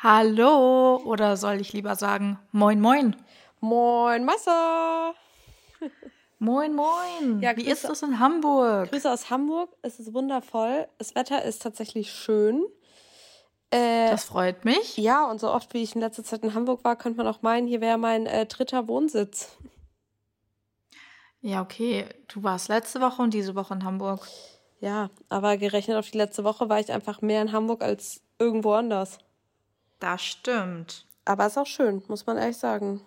Hallo, oder soll ich lieber sagen, moin, moin. Moin, Massa. Moin, moin. Ja, Wie ist es in Hamburg? Grüße aus Hamburg. Es ist wundervoll. Das Wetter ist tatsächlich schön. Äh, das freut mich. Ja, und so oft wie ich in letzter Zeit in Hamburg war, könnte man auch meinen, hier wäre mein äh, dritter Wohnsitz. Ja, okay. Du warst letzte Woche und diese Woche in Hamburg. Ja, aber gerechnet auf die letzte Woche war ich einfach mehr in Hamburg als irgendwo anders. Das stimmt. Aber ist auch schön, muss man ehrlich sagen.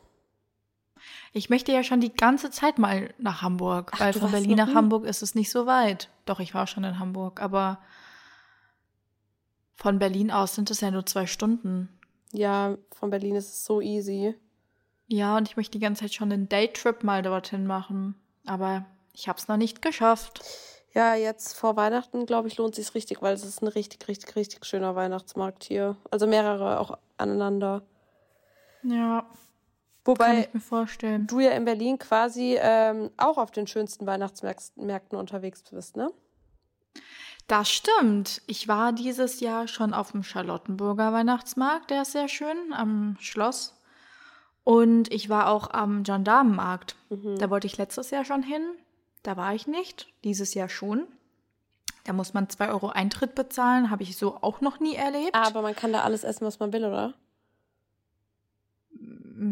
Ich möchte ja schon die ganze Zeit mal nach Hamburg, Ach, weil von Berlin nach Hamburg ist es nicht so weit. Doch, ich war schon in Hamburg, aber von Berlin aus sind es ja nur zwei Stunden. Ja, von Berlin ist es so easy. Ja, und ich möchte die ganze Zeit schon einen Daytrip mal dorthin machen. Aber ich habe es noch nicht geschafft. Ja, jetzt vor Weihnachten, glaube ich, lohnt sich richtig, weil es ist ein richtig, richtig, richtig schöner Weihnachtsmarkt hier. Also mehrere auch aneinander. Ja. Wobei kann ich mir vorstellen. du ja in Berlin quasi ähm, auch auf den schönsten Weihnachtsmärkten unterwegs bist, ne? Das stimmt. Ich war dieses Jahr schon auf dem Charlottenburger Weihnachtsmarkt, der ist sehr schön, am Schloss. Und ich war auch am Gendarmenmarkt. Mhm. Da wollte ich letztes Jahr schon hin. Da war ich nicht, dieses Jahr schon. Da muss man 2 Euro Eintritt bezahlen, habe ich so auch noch nie erlebt. Aber man kann da alles essen, was man will, oder?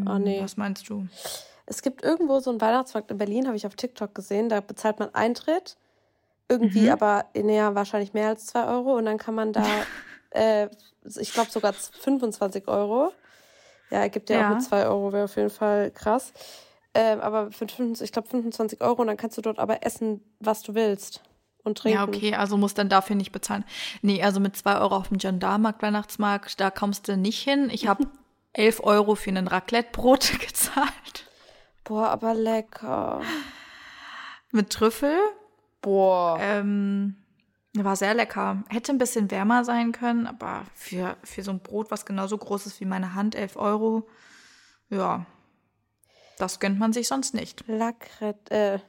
Oh, nee. Was meinst du? Es gibt irgendwo so einen Weihnachtsmarkt in Berlin, habe ich auf TikTok gesehen. Da bezahlt man Eintritt. Irgendwie mhm. aber, näher wahrscheinlich mehr als 2 Euro. Und dann kann man da, äh, ich glaube sogar 25 Euro. Ja, ergibt ja, ja. auch mit 2 Euro, wäre auf jeden Fall krass. Ähm, aber für 25, ich glaube 25 Euro und dann kannst du dort aber essen, was du willst. Und trinken. Ja, okay, also musst dann dafür nicht bezahlen. Nee, also mit 2 Euro auf dem Gendarmarkt, Weihnachtsmarkt, da kommst du nicht hin. Ich habe 11 Euro für ein Raclette-Brot gezahlt. Boah, aber lecker. Mit Trüffel. Boah. Ähm, war sehr lecker. Hätte ein bisschen wärmer sein können, aber für, für so ein Brot, was genauso groß ist wie meine Hand, 11 Euro, ja, das gönnt man sich sonst nicht. Lackret, äh.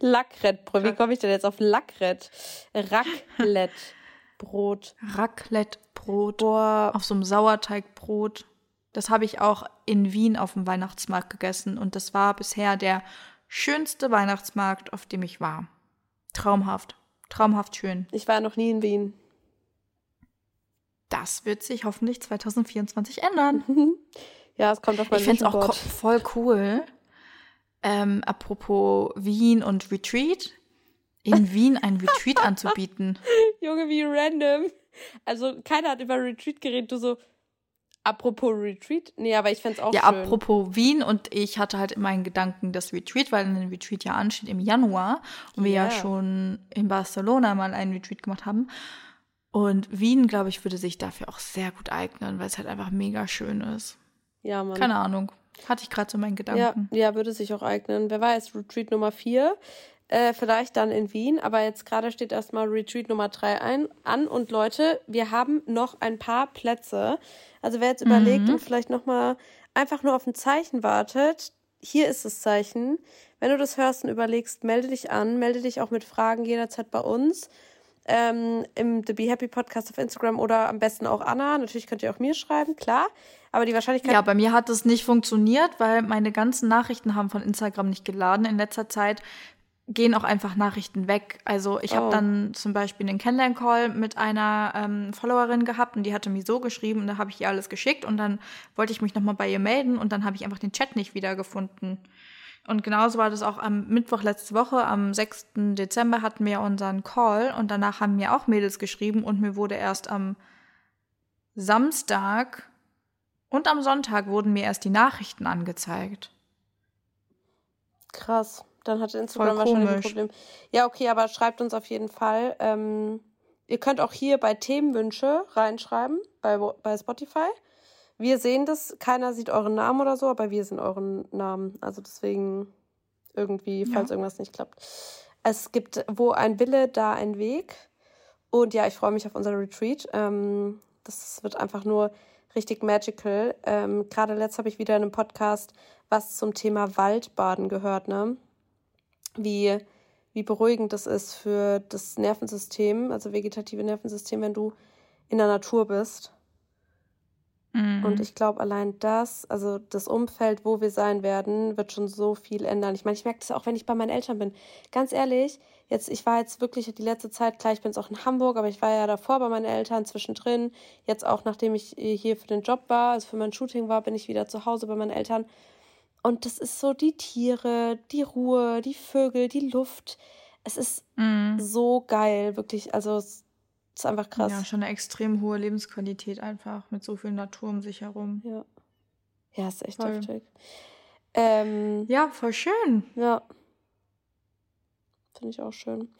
Lackrettbrot. Wie komme ich denn jetzt auf Lackrett? Raclette-Brot. Raclette-Brot. Auf so einem Sauerteigbrot. Das habe ich auch in Wien auf dem Weihnachtsmarkt gegessen und das war bisher der schönste Weihnachtsmarkt, auf dem ich war. Traumhaft. Traumhaft schön. Ich war noch nie in Wien. Das wird sich hoffentlich 2024 ändern. Ja, es kommt auf mein Ich finde es auch voll cool. Ähm, apropos Wien und Retreat, in Wien ein Retreat anzubieten. Junge, wie random. Also keiner hat über Retreat geredet, du so, apropos Retreat? Nee, aber ich fände es auch ja, schön. Ja, apropos Wien und ich hatte halt immer einen Gedanken, das Retreat, weil ein Retreat ja ansteht im Januar und wir yeah. ja schon in Barcelona mal einen Retreat gemacht haben. Und Wien, glaube ich, würde sich dafür auch sehr gut eignen, weil es halt einfach mega schön ist. Ja, Mann. Keine Ahnung. Hatte ich gerade so meinen Gedanken. Ja, ja, würde sich auch eignen. Wer weiß, Retreat Nummer 4. Äh, vielleicht dann in Wien, aber jetzt gerade steht erstmal Retreat Nummer 3 ein, an. Und Leute, wir haben noch ein paar Plätze. Also wer jetzt mhm. überlegt und vielleicht nochmal einfach nur auf ein Zeichen wartet, hier ist das Zeichen. Wenn du das hörst und überlegst, melde dich an, melde dich auch mit Fragen jederzeit bei uns. Ähm, im The Be Happy Podcast auf Instagram oder am besten auch Anna. Natürlich könnt ihr auch mir schreiben, klar. Aber die Wahrscheinlichkeit. Ja, bei mir hat es nicht funktioniert, weil meine ganzen Nachrichten haben von Instagram nicht geladen. In letzter Zeit gehen auch einfach Nachrichten weg. Also ich oh. habe dann zum Beispiel einen Kennenlern-Call mit einer ähm, Followerin gehabt und die hatte mir so geschrieben und da habe ich ihr alles geschickt und dann wollte ich mich nochmal bei ihr melden und dann habe ich einfach den Chat nicht wiedergefunden. Und genauso war das auch am Mittwoch letzte Woche, am 6. Dezember hatten wir unseren Call und danach haben mir auch Mädels geschrieben und mir wurde erst am Samstag und am Sonntag wurden mir erst die Nachrichten angezeigt. Krass. Dann hatte Instagram wahrscheinlich ein Problem. Ja, okay, aber schreibt uns auf jeden Fall. Ähm, ihr könnt auch hier bei Themenwünsche reinschreiben, bei, bei Spotify. Wir sehen das, keiner sieht euren Namen oder so, aber wir sehen euren Namen. Also deswegen irgendwie, falls ja. irgendwas nicht klappt. Es gibt, wo ein Wille, da ein Weg. Und ja, ich freue mich auf unser Retreat. Ähm, das wird einfach nur richtig magical. Ähm, Gerade letzt habe ich wieder in einem Podcast was zum Thema Waldbaden gehört, ne? Wie, wie beruhigend das ist für das Nervensystem, also vegetative Nervensystem, wenn du in der Natur bist. Mhm. Und ich glaube, allein das, also das Umfeld, wo wir sein werden, wird schon so viel ändern. Ich meine, ich merke das auch, wenn ich bei meinen Eltern bin. Ganz ehrlich, jetzt, ich war jetzt wirklich die letzte Zeit, klar, ich bin jetzt auch in Hamburg, aber ich war ja davor bei meinen Eltern zwischendrin. Jetzt auch, nachdem ich hier für den Job war, also für mein Shooting war, bin ich wieder zu Hause bei meinen Eltern. Und das ist so die Tiere, die Ruhe, die Vögel, die Luft. Es ist mhm. so geil, wirklich. Also es das ist einfach krass. Ja, schon eine extrem hohe Lebensqualität einfach mit so viel Natur um sich herum. Ja. Ja, ist echt voll. heftig. Ähm, ja, voll schön. Ja. Finde ich auch schön.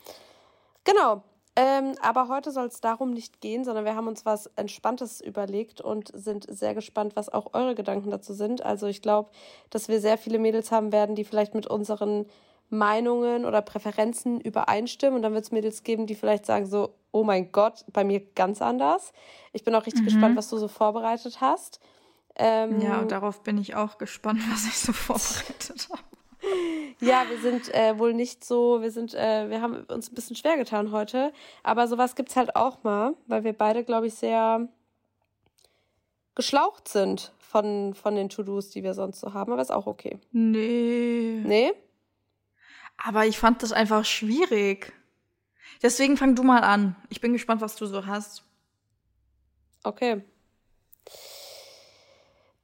Genau. Ähm, aber heute soll es darum nicht gehen, sondern wir haben uns was Entspanntes überlegt und sind sehr gespannt, was auch eure Gedanken dazu sind. Also ich glaube, dass wir sehr viele Mädels haben werden, die vielleicht mit unseren Meinungen oder Präferenzen übereinstimmen. Und dann wird es Mädels geben, die vielleicht sagen so, oh mein Gott, bei mir ganz anders. Ich bin auch richtig mhm. gespannt, was du so vorbereitet hast. Ähm, ja, und darauf bin ich auch gespannt, was ich so vorbereitet habe. ja, wir sind äh, wohl nicht so, wir sind, äh, wir haben uns ein bisschen schwer getan heute, aber sowas gibt es halt auch mal, weil wir beide, glaube ich, sehr geschlaucht sind von, von den To-Dos, die wir sonst so haben, aber ist auch okay. Nee. Nee? Aber ich fand das einfach schwierig. Deswegen fang du mal an. Ich bin gespannt, was du so hast. Okay.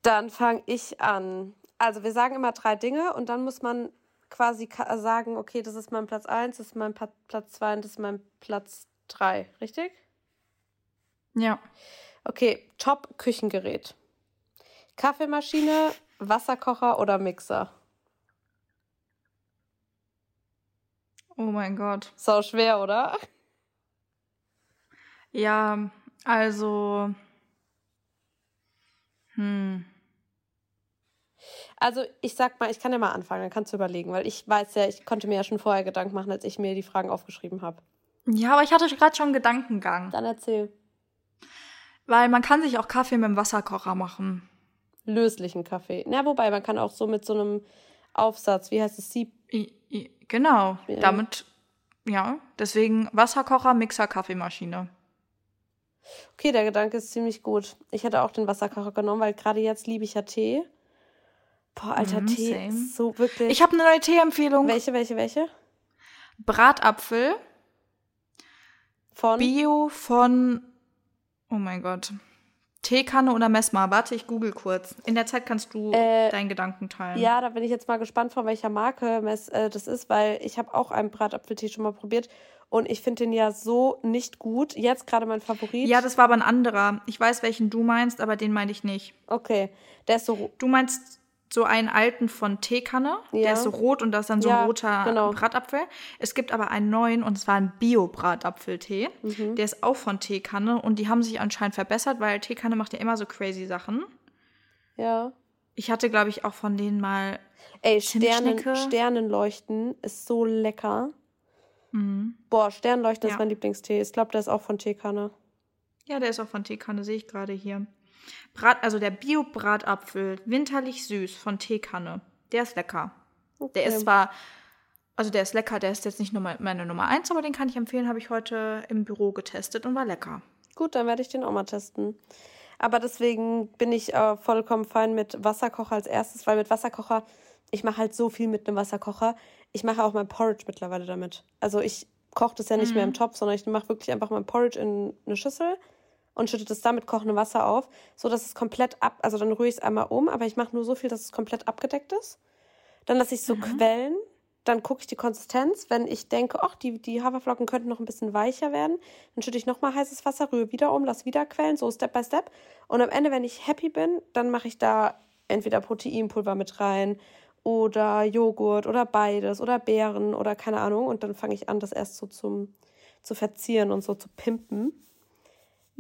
Dann fange ich an. Also wir sagen immer drei Dinge und dann muss man quasi sagen, okay, das ist mein Platz 1, das ist mein Platz 2 und das ist mein Platz 3, richtig? Ja. Okay, Top-Küchengerät. Kaffeemaschine, Wasserkocher oder Mixer? Oh mein Gott. Sau schwer, oder? Ja, also. Hm. Also, ich sag mal, ich kann ja mal anfangen, dann kannst du überlegen, weil ich weiß ja, ich konnte mir ja schon vorher Gedanken machen, als ich mir die Fragen aufgeschrieben habe. Ja, aber ich hatte gerade schon einen Gedankengang. Dann erzähl. Weil man kann sich auch Kaffee mit dem Wasserkocher machen. Löslichen Kaffee. Na, wobei, man kann auch so mit so einem Aufsatz, wie heißt es, Sieb. Genau, ja. damit, ja, deswegen Wasserkocher, Mixer, Kaffeemaschine. Okay, der Gedanke ist ziemlich gut. Ich hätte auch den Wasserkocher genommen, weil gerade jetzt liebe ich ja Tee. Boah, alter mm, Tee, same. so wirklich. Ich habe eine neue Teeempfehlung. Welche, welche, welche? Bratapfel. Von? Bio von, oh mein Gott. Teekanne oder Messmer? Warte, ich google kurz. In der Zeit kannst du äh, deinen Gedanken teilen. Ja, da bin ich jetzt mal gespannt, von welcher Marke Mess, äh, das ist, weil ich habe auch einen Bratapfeltee schon mal probiert und ich finde den ja so nicht gut. Jetzt gerade mein Favorit. Ja, das war aber ein anderer. Ich weiß, welchen du meinst, aber den meine ich nicht. Okay, der ist so. Du meinst so einen alten von Teekanne. Ja. Der ist so rot und da ist dann so ein roter genau. Bratapfel. Es gibt aber einen neuen und zwar einen Bio-Bratapfeltee. Mhm. Der ist auch von Teekanne und die haben sich anscheinend verbessert, weil Teekanne macht ja immer so crazy Sachen. Ja. Ich hatte, glaube ich, auch von denen mal. Ey, Sternen, Sternenleuchten ist so lecker. Mhm. Boah, Sternleuchten ja. ist mein Lieblingstee. Ich glaube, der ist auch von Teekanne. Ja, der ist auch von Teekanne, sehe ich gerade hier. Brat, also der Bio-Bratapfel, winterlich süß von Teekanne. Der ist lecker. Okay. Der ist zwar, also der ist lecker, der ist jetzt nicht nur meine Nummer eins, aber den kann ich empfehlen, habe ich heute im Büro getestet und war lecker. Gut, dann werde ich den auch mal testen. Aber deswegen bin ich äh, vollkommen fein mit Wasserkocher als erstes, weil mit Wasserkocher, ich mache halt so viel mit einem Wasserkocher. Ich mache auch mein Porridge mittlerweile damit. Also ich koche das ja nicht mhm. mehr im Topf, sondern ich mache wirklich einfach mein Porridge in eine Schüssel und schüttet es dann mit kochendem Wasser auf, so dass es komplett ab, also dann rühre ich es einmal um, aber ich mache nur so viel, dass es komplett abgedeckt ist. Dann lasse ich es so mhm. quellen, dann gucke ich die Konsistenz. Wenn ich denke, ach, die, die Haferflocken könnten noch ein bisschen weicher werden, dann schütte ich nochmal heißes Wasser, rühre wieder um, lasse wieder quellen, so Step by Step. Und am Ende, wenn ich happy bin, dann mache ich da entweder Proteinpulver mit rein oder Joghurt oder beides oder Beeren oder keine Ahnung. Und dann fange ich an, das erst so zum, zu verzieren und so zu pimpen.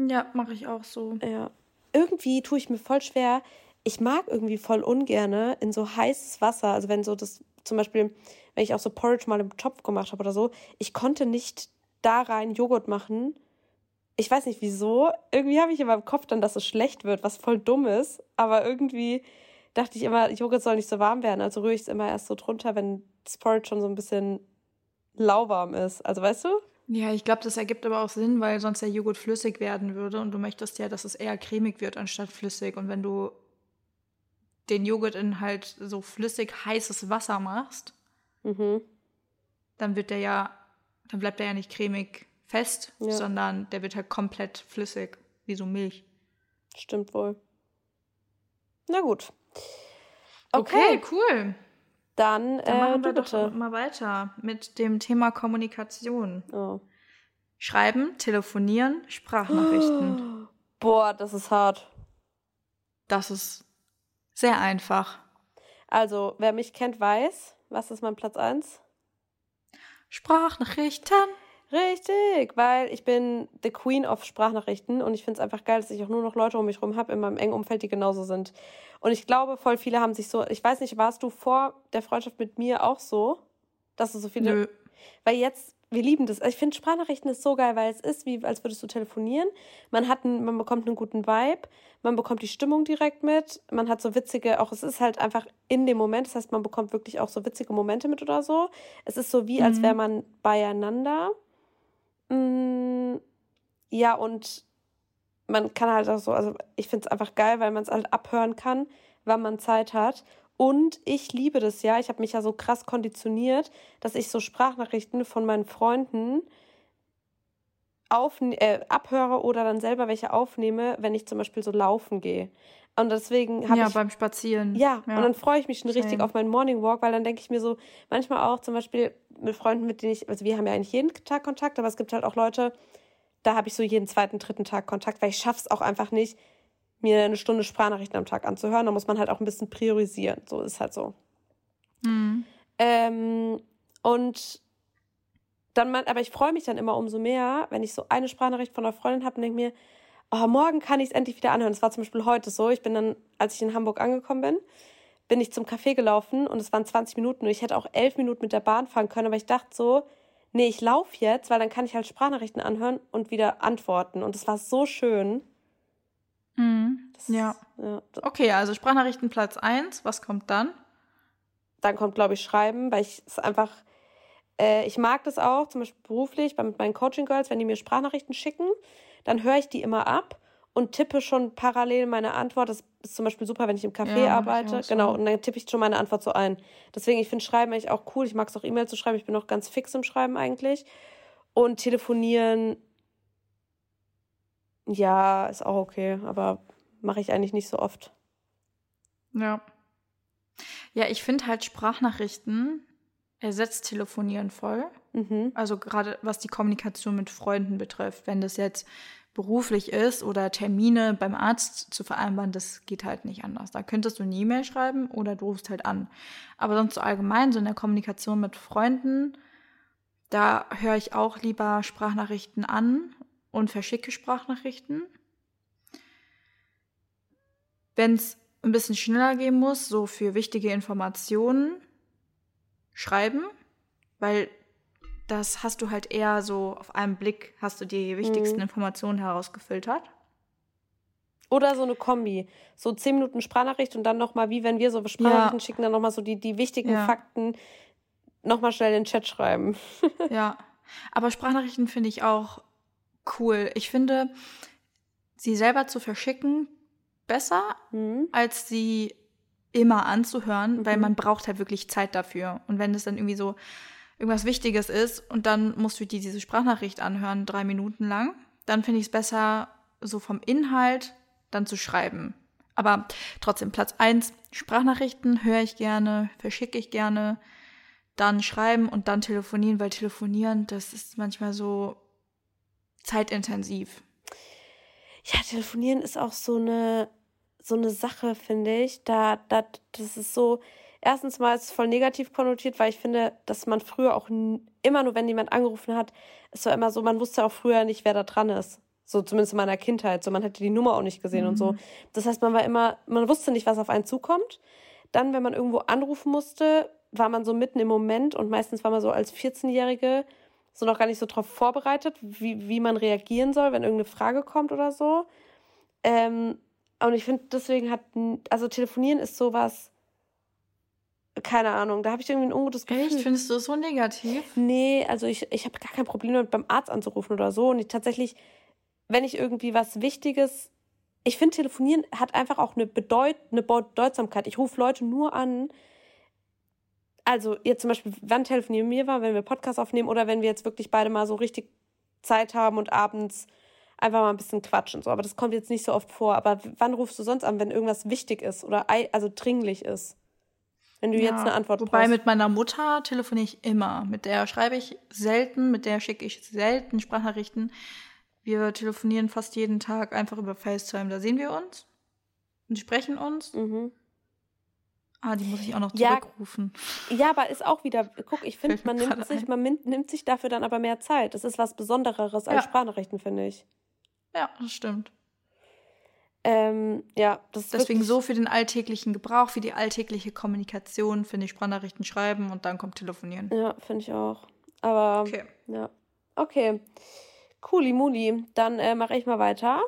Ja, mache ich auch so. Ja. Irgendwie tue ich mir voll schwer. Ich mag irgendwie voll ungerne in so heißes Wasser. Also wenn so das, zum Beispiel, wenn ich auch so Porridge mal im Topf gemacht habe oder so, ich konnte nicht da rein Joghurt machen. Ich weiß nicht wieso. Irgendwie habe ich in meinem Kopf dann, dass es schlecht wird, was voll dumm ist. Aber irgendwie dachte ich immer, Joghurt soll nicht so warm werden. Also rühre ich es immer erst so drunter, wenn das Porridge schon so ein bisschen lauwarm ist. Also weißt du? Ja, ich glaube, das ergibt aber auch Sinn, weil sonst der Joghurt flüssig werden würde und du möchtest ja, dass es eher cremig wird anstatt flüssig. Und wenn du den Joghurt in halt so flüssig heißes Wasser machst, mhm. dann wird der ja, dann bleibt der ja nicht cremig fest, ja. sondern der wird halt komplett flüssig, wie so Milch. Stimmt wohl. Na gut. Okay, okay cool. Dann, Dann machen äh, wir doch bitte. mal weiter mit dem Thema Kommunikation. Oh. Schreiben, telefonieren, Sprachnachrichten. Boah, das ist hart. Das ist sehr einfach. Also, wer mich kennt, weiß, was ist mein Platz 1? Sprachnachrichten. Richtig, weil ich bin the Queen of Sprachnachrichten und ich finde es einfach geil, dass ich auch nur noch Leute um mich herum habe in meinem engen Umfeld, die genauso sind. Und ich glaube, voll viele haben sich so, ich weiß nicht, warst du vor der Freundschaft mit mir auch so, dass du so viele. Nö. Weil jetzt, wir lieben das. Ich finde Sprachnachrichten ist so geil, weil es ist wie, als würdest du telefonieren. Man hat einen, man bekommt einen guten Vibe, man bekommt die Stimmung direkt mit, man hat so witzige, auch es ist halt einfach in dem Moment, das heißt, man bekommt wirklich auch so witzige Momente mit oder so. Es ist so wie, mhm. als wäre man beieinander. Mm, ja, und man kann halt auch so, also ich finde es einfach geil, weil man es halt abhören kann, wann man Zeit hat. Und ich liebe das ja. Ich habe mich ja so krass konditioniert, dass ich so Sprachnachrichten von meinen Freunden auf, äh, abhöre oder dann selber welche aufnehme, wenn ich zum Beispiel so laufen gehe. Und deswegen habe ja, ich. Ja, beim Spazieren. Ja, ja. und dann freue ich mich schon richtig auf meinen Morning Walk, weil dann denke ich mir so, manchmal auch zum Beispiel mit Freunden, mit denen ich, also wir haben ja eigentlich jeden Tag Kontakt, aber es gibt halt auch Leute, da habe ich so jeden zweiten, dritten Tag Kontakt, weil ich schaffe es auch einfach nicht, mir eine Stunde Sprachnachrichten am Tag anzuhören. Da muss man halt auch ein bisschen priorisieren. So ist halt so. Mhm. Ähm, und dann, aber ich freue mich dann immer umso mehr, wenn ich so eine Sprachnachricht von einer Freundin habe und denke mir, oh, morgen kann ich es endlich wieder anhören. Das war zum Beispiel heute so. Ich bin dann, als ich in Hamburg angekommen bin, bin ich zum Café gelaufen und es waren 20 Minuten und ich hätte auch elf Minuten mit der Bahn fahren können, aber ich dachte so, nee, ich laufe jetzt, weil dann kann ich halt Sprachnachrichten anhören und wieder antworten. Und es war so schön. Mhm. Das, ja. ja. Okay, also Sprachnachrichten Platz 1. Was kommt dann? Dann kommt, glaube ich, Schreiben, weil ich es einfach, äh, ich mag das auch, zum Beispiel beruflich, bei, mit meinen Coaching Girls, wenn die mir Sprachnachrichten schicken, dann höre ich die immer ab und tippe schon parallel meine Antwort. Das ist zum Beispiel super, wenn ich im Café ja, arbeite. Genau, und dann tippe ich schon meine Antwort so ein. Deswegen, ich finde Schreiben eigentlich auch cool. Ich mag es auch E-Mails zu schreiben. Ich bin auch ganz fix im Schreiben eigentlich. Und telefonieren, ja, ist auch okay, aber mache ich eigentlich nicht so oft. Ja. Ja, ich finde halt Sprachnachrichten ersetzt Telefonieren voll. Mhm. Also gerade was die Kommunikation mit Freunden betrifft. Wenn das jetzt beruflich ist oder Termine beim Arzt zu vereinbaren, das geht halt nicht anders. Da könntest du eine E-Mail schreiben oder du rufst halt an. Aber sonst so allgemein, so in der Kommunikation mit Freunden, da höre ich auch lieber Sprachnachrichten an und verschicke Sprachnachrichten. Wenn es ein bisschen schneller gehen muss, so für wichtige Informationen, schreiben, weil das hast du halt eher so auf einen Blick, hast du die wichtigsten mhm. Informationen herausgefiltert. Oder so eine Kombi. So zehn Minuten Sprachnachricht und dann nochmal, wie wenn wir so Sprachnachrichten ja. schicken, dann nochmal so die, die wichtigen ja. Fakten nochmal schnell in den Chat schreiben. ja. Aber Sprachnachrichten finde ich auch cool. Ich finde, sie selber zu verschicken besser, mhm. als sie immer anzuhören, mhm. weil man braucht halt wirklich Zeit dafür. Und wenn es dann irgendwie so irgendwas Wichtiges ist und dann musst du dir diese Sprachnachricht anhören, drei Minuten lang, dann finde ich es besser, so vom Inhalt dann zu schreiben. Aber trotzdem, Platz eins Sprachnachrichten höre ich gerne, verschicke ich gerne, dann schreiben und dann telefonieren, weil telefonieren, das ist manchmal so zeitintensiv. Ja, telefonieren ist auch so eine, so eine Sache, finde ich. Da, da, das ist so, erstens mal ist es voll negativ konnotiert, weil ich finde, dass man früher auch immer nur, wenn jemand angerufen hat, es war immer so, man wusste auch früher nicht, wer da dran ist. So zumindest in meiner Kindheit. So, man hätte die Nummer auch nicht gesehen mhm. und so. Mhm. Das heißt, man war immer, man wusste nicht, was auf einen zukommt. Dann, wenn man irgendwo anrufen musste, war man so mitten im Moment und meistens war man so als 14-Jährige so noch gar nicht so darauf vorbereitet, wie, wie man reagieren soll, wenn irgendeine Frage kommt oder so. Ähm, und ich finde, deswegen hat, also telefonieren ist sowas, keine Ahnung, da habe ich irgendwie ein ungutes Gefühl. Echt? Findest du das so negativ? Nee, also ich, ich habe gar kein Problem damit, beim Arzt anzurufen oder so. Und ich tatsächlich, wenn ich irgendwie was Wichtiges, ich finde, telefonieren hat einfach auch eine, Bedeut eine Bedeutsamkeit. Ich rufe Leute nur an, also jetzt zum Beispiel, wann telefonieren wir war, wenn wir Podcast aufnehmen oder wenn wir jetzt wirklich beide mal so richtig Zeit haben und abends einfach mal ein bisschen quatschen. So. Aber das kommt jetzt nicht so oft vor. Aber wann rufst du sonst an, wenn irgendwas wichtig ist oder also dringlich ist? Wenn du ja, jetzt eine Antwort wobei brauchst. Wobei mit meiner Mutter telefoniere ich immer. Mit der schreibe ich selten, mit der schicke ich selten Sprachnachrichten. Wir telefonieren fast jeden Tag einfach über FaceTime. Da sehen wir uns und sprechen uns. Mhm. Ah, die muss ich auch noch zurückrufen. Ja, ja aber ist auch wieder, guck, ich finde, man nimmt sich, man nimmt sich dafür dann aber mehr Zeit. Das ist was Besondereres als ja. Sprachnachrichten, finde ich. Ja, das stimmt. Ähm, ja, das ist Deswegen so für den alltäglichen Gebrauch, für die alltägliche Kommunikation finde ich Sprachnachrichten schreiben und dann kommt telefonieren. Ja, finde ich auch. Aber okay. ja. Okay. Cooli Muli. Dann äh, mache ich mal weiter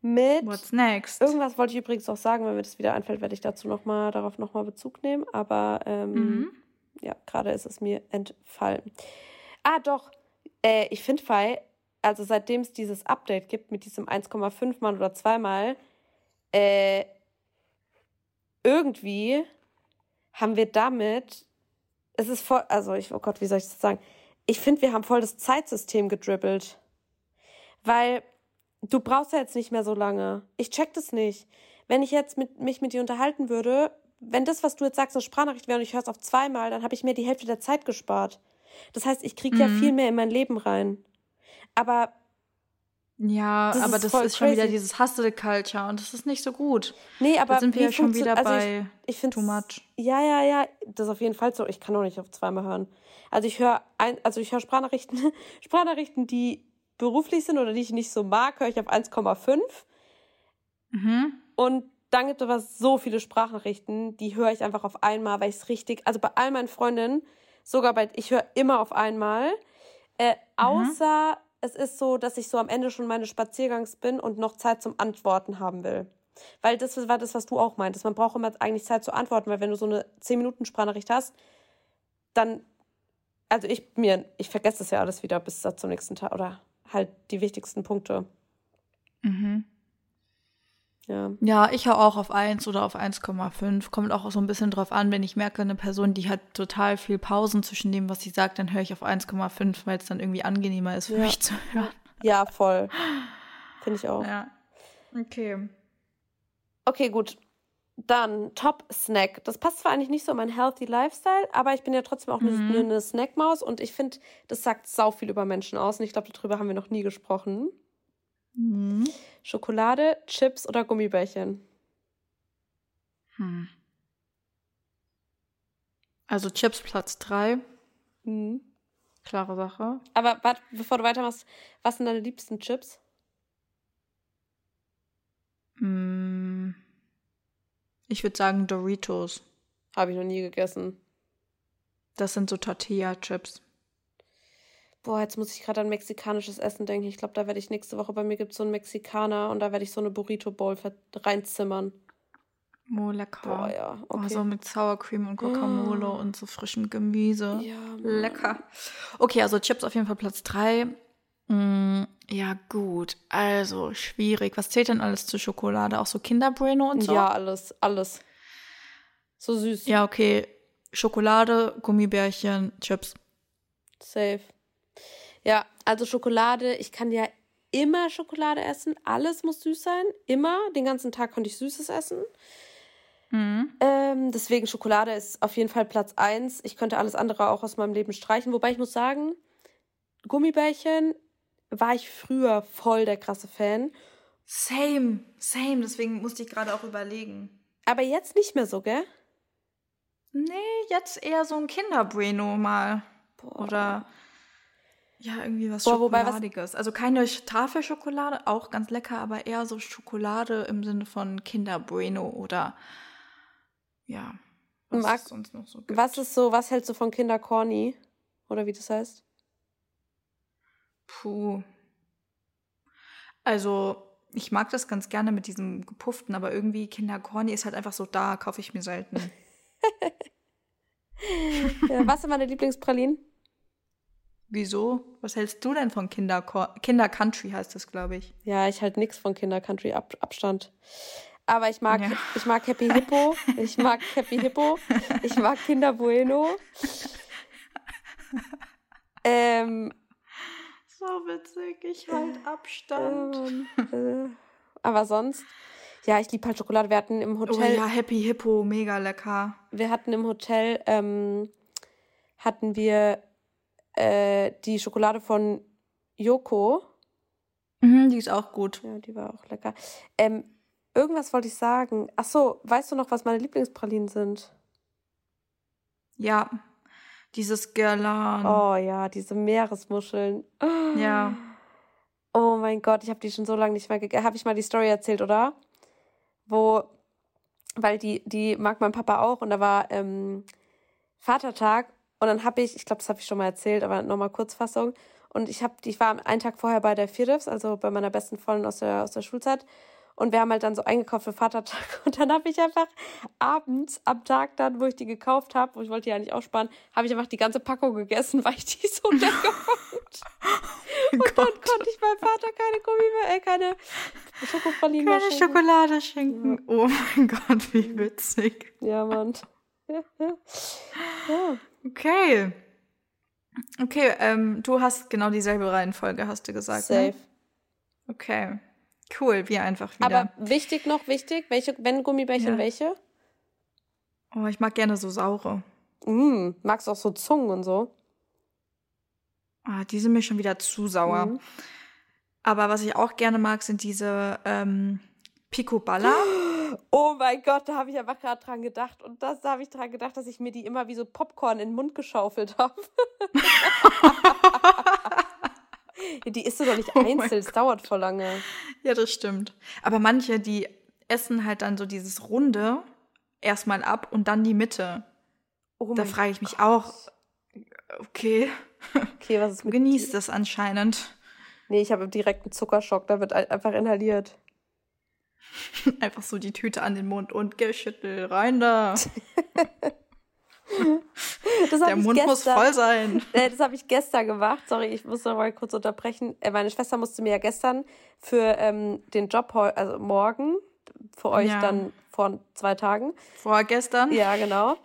mit. What's next? Irgendwas wollte ich übrigens auch sagen, wenn mir das wieder einfällt, werde ich dazu noch mal, darauf nochmal Bezug nehmen. Aber ähm, mhm. ja, gerade ist es mir entfallen. Ah, doch. Äh, ich finde Fei, also seitdem es dieses Update gibt mit diesem 1,5 Mal oder zweimal, äh, irgendwie haben wir damit, es ist voll, also ich, oh Gott, wie soll ich das sagen? Ich finde, wir haben voll das Zeitsystem gedribbelt. Weil du brauchst ja jetzt nicht mehr so lange. Ich check das nicht. Wenn ich jetzt mit, mich mit dir unterhalten würde, wenn das, was du jetzt sagst, eine Sprachnachricht wäre und ich höre es auf zweimal, dann habe ich mir die Hälfte der Zeit gespart. Das heißt, ich kriege mhm. ja viel mehr in mein Leben rein. Aber. Ja, das aber ist das ist schon wieder dieses Hustle-Culture und das ist nicht so gut. Nee, aber. Da sind wir ja schon wieder also bei ich, ich too much. Ja, ja, ja. Das ist auf jeden Fall so. Ich kann auch nicht auf zweimal hören. Also ich höre also ich höre Sprachnachrichten, Sprachnachrichten, die beruflich sind oder die ich nicht so mag, höre ich auf 1,5. Mhm. Und dann gibt es aber so viele Sprachnachrichten, die höre ich einfach auf einmal, weil ich es richtig, also bei all meinen Freundinnen, sogar bei, ich höre immer auf einmal, äh, mhm. außer mhm. Es ist so, dass ich so am Ende schon meines Spaziergangs bin und noch Zeit zum Antworten haben will. Weil das war das, was du auch meintest. Man braucht immer eigentlich Zeit zu antworten, weil wenn du so eine 10-Minuten-Sprachnachricht hast, dann, also ich mir, ich vergesse das ja alles wieder bis zum nächsten Tag oder halt die wichtigsten Punkte. Mhm. Ja. ja, ich höre auch auf 1 oder auf 1,5. Kommt auch so ein bisschen drauf an, wenn ich merke, eine Person, die hat total viel Pausen zwischen dem, was sie sagt, dann höre ich auf 1,5, weil es dann irgendwie angenehmer ist für ja. mich zu hören. Ja, voll. Finde ich auch. Ja. Okay. Okay, gut. Dann Top-Snack. Das passt zwar eigentlich nicht so in mein Healthy Lifestyle, aber ich bin ja trotzdem auch mhm. eine, eine Snackmaus und ich finde, das sagt sau viel über Menschen aus und ich glaube, darüber haben wir noch nie gesprochen. Mhm. Schokolade, Chips oder Gummibärchen? Hm. Also Chips Platz 3. Mhm. Klare Sache. Aber warte, bevor du weitermachst, was sind deine liebsten Chips? Hm. Ich würde sagen Doritos. Habe ich noch nie gegessen. Das sind so Tortilla-Chips. Boah, jetzt muss ich gerade an mexikanisches Essen denken. Ich glaube, da werde ich nächste Woche bei mir gibt es so einen Mexikaner und da werde ich so eine Burrito Bowl reinzimmern. Oh, lecker. Boah, ja. Okay. Oh, so mit Sour Cream und Guacamole mm. und so frischem Gemüse. Ja. Mann. Lecker. Okay, also Chips auf jeden Fall Platz 3. Mm, ja, gut. Also, schwierig. Was zählt denn alles zu Schokolade? Auch so Kinderbraino und so? Ja, alles, alles. So süß. Ja, okay. Schokolade, Gummibärchen, Chips. Safe. Ja, also Schokolade, ich kann ja immer Schokolade essen. Alles muss süß sein. Immer. Den ganzen Tag konnte ich Süßes essen. Mhm. Ähm, deswegen Schokolade ist auf jeden Fall Platz 1. Ich könnte alles andere auch aus meinem Leben streichen. Wobei ich muss sagen, Gummibärchen war ich früher voll der krasse Fan. Same, same. Deswegen musste ich gerade auch überlegen. Aber jetzt nicht mehr so, gell? Nee, jetzt eher so ein Kinderbraino mal. Boah. Oder ja, irgendwie was Boah, Schokoladiges. Was also keine Tafelschokolade, auch ganz lecker, aber eher so Schokolade im Sinne von Kinderbraino oder ja. Was Mag, sonst noch so gibt. Was ist so, was hältst du von Kinder Corny? Oder wie das heißt? Puh. Also, ich mag das ganz gerne mit diesem gepufften, aber irgendwie Kinder Corny ist halt einfach so da, kaufe ich mir selten. ja, was sind meine Lieblingspralinen? Wieso? Was hältst du denn von Kinder, Kinder Country heißt das, glaube ich. Ja, ich halt nichts von Kinder Country Ab Abstand. Aber ich mag, ja. ich mag Happy Hippo. Ich mag Happy Hippo. Ich mag Kinder Bueno. Ähm, so witzig. Ich halt Abstand. Ähm, äh, aber sonst, ja, ich liebe halt Schokolade. Wir hatten im Hotel. Oh ja, Happy Hippo, mega lecker. Wir hatten im Hotel, ähm, hatten wir äh, die Schokolade von Yoko. Mhm, die ist auch gut. Ja, die war auch lecker. Ähm, irgendwas wollte ich sagen. Ach so, weißt du noch, was meine Lieblingspralinen sind? Ja, dieses Girlan. Oh ja, diese Meeresmuscheln. Ja. Oh mein Gott, ich habe die schon so lange nicht mehr gegessen. Habe ich mal die Story erzählt, oder? Wo, weil die, die mag mein Papa auch und da war ähm, Vatertag und dann habe ich, ich glaube, das habe ich schon mal erzählt, aber nochmal Kurzfassung. Und ich habe, ich war einen Tag vorher bei der Viertifs, also bei meiner besten Freundin aus der, aus der Schulzeit. Und wir haben halt dann so eingekauft für Vatertag. Und dann habe ich einfach abends, am Tag dann, wo ich die gekauft habe, wo ich wollte die ja nicht aussparen, habe ich einfach die ganze Packung gegessen, weil ich die so lecker fand. Und Gott. dann konnte ich meinem Vater keine Gummi mehr, äh, keine Schokopralinen keine mehr schenken. Schokolade schenken. Ja. Oh mein Gott, wie witzig. Ja, Mann. Ja, ja. ja. Okay. Okay, ähm, du hast genau dieselbe Reihenfolge, hast du gesagt. Ne? Safe. Ne? Okay. Cool, wir einfach wieder. Aber wichtig noch, wichtig, welche, wenn Gummibärchen, ja. welche? Oh, ich mag gerne so saure. Mm, magst du auch so Zungen und so? Ah, die sind mir schon wieder zu sauer. Mhm. Aber was ich auch gerne mag, sind diese ähm, Picoballa. Oh mein Gott, da habe ich einfach gerade dran gedacht. Und das, da habe ich dran gedacht, dass ich mir die immer wie so Popcorn in den Mund geschaufelt habe. Die isst du doch nicht oh einzeln, es dauert voll lange. Ja, das stimmt. Aber manche, die essen halt dann so dieses Runde erstmal ab und dann die Mitte. Oh da frage ich mich Gott. auch, okay. Okay, was ist mit Genießt das anscheinend. Nee, ich habe direkt einen Zuckerschock, da wird einfach inhaliert. Einfach so die Tüte an den Mund und geschüttel rein da. Der Mund gestern, muss voll sein. Äh, das habe ich gestern gemacht. Sorry, ich muss noch mal kurz unterbrechen. Äh, meine Schwester musste mir ja gestern für ähm, den Job, also morgen, für euch ja. dann vor zwei Tagen. Vorgestern? Ja, genau.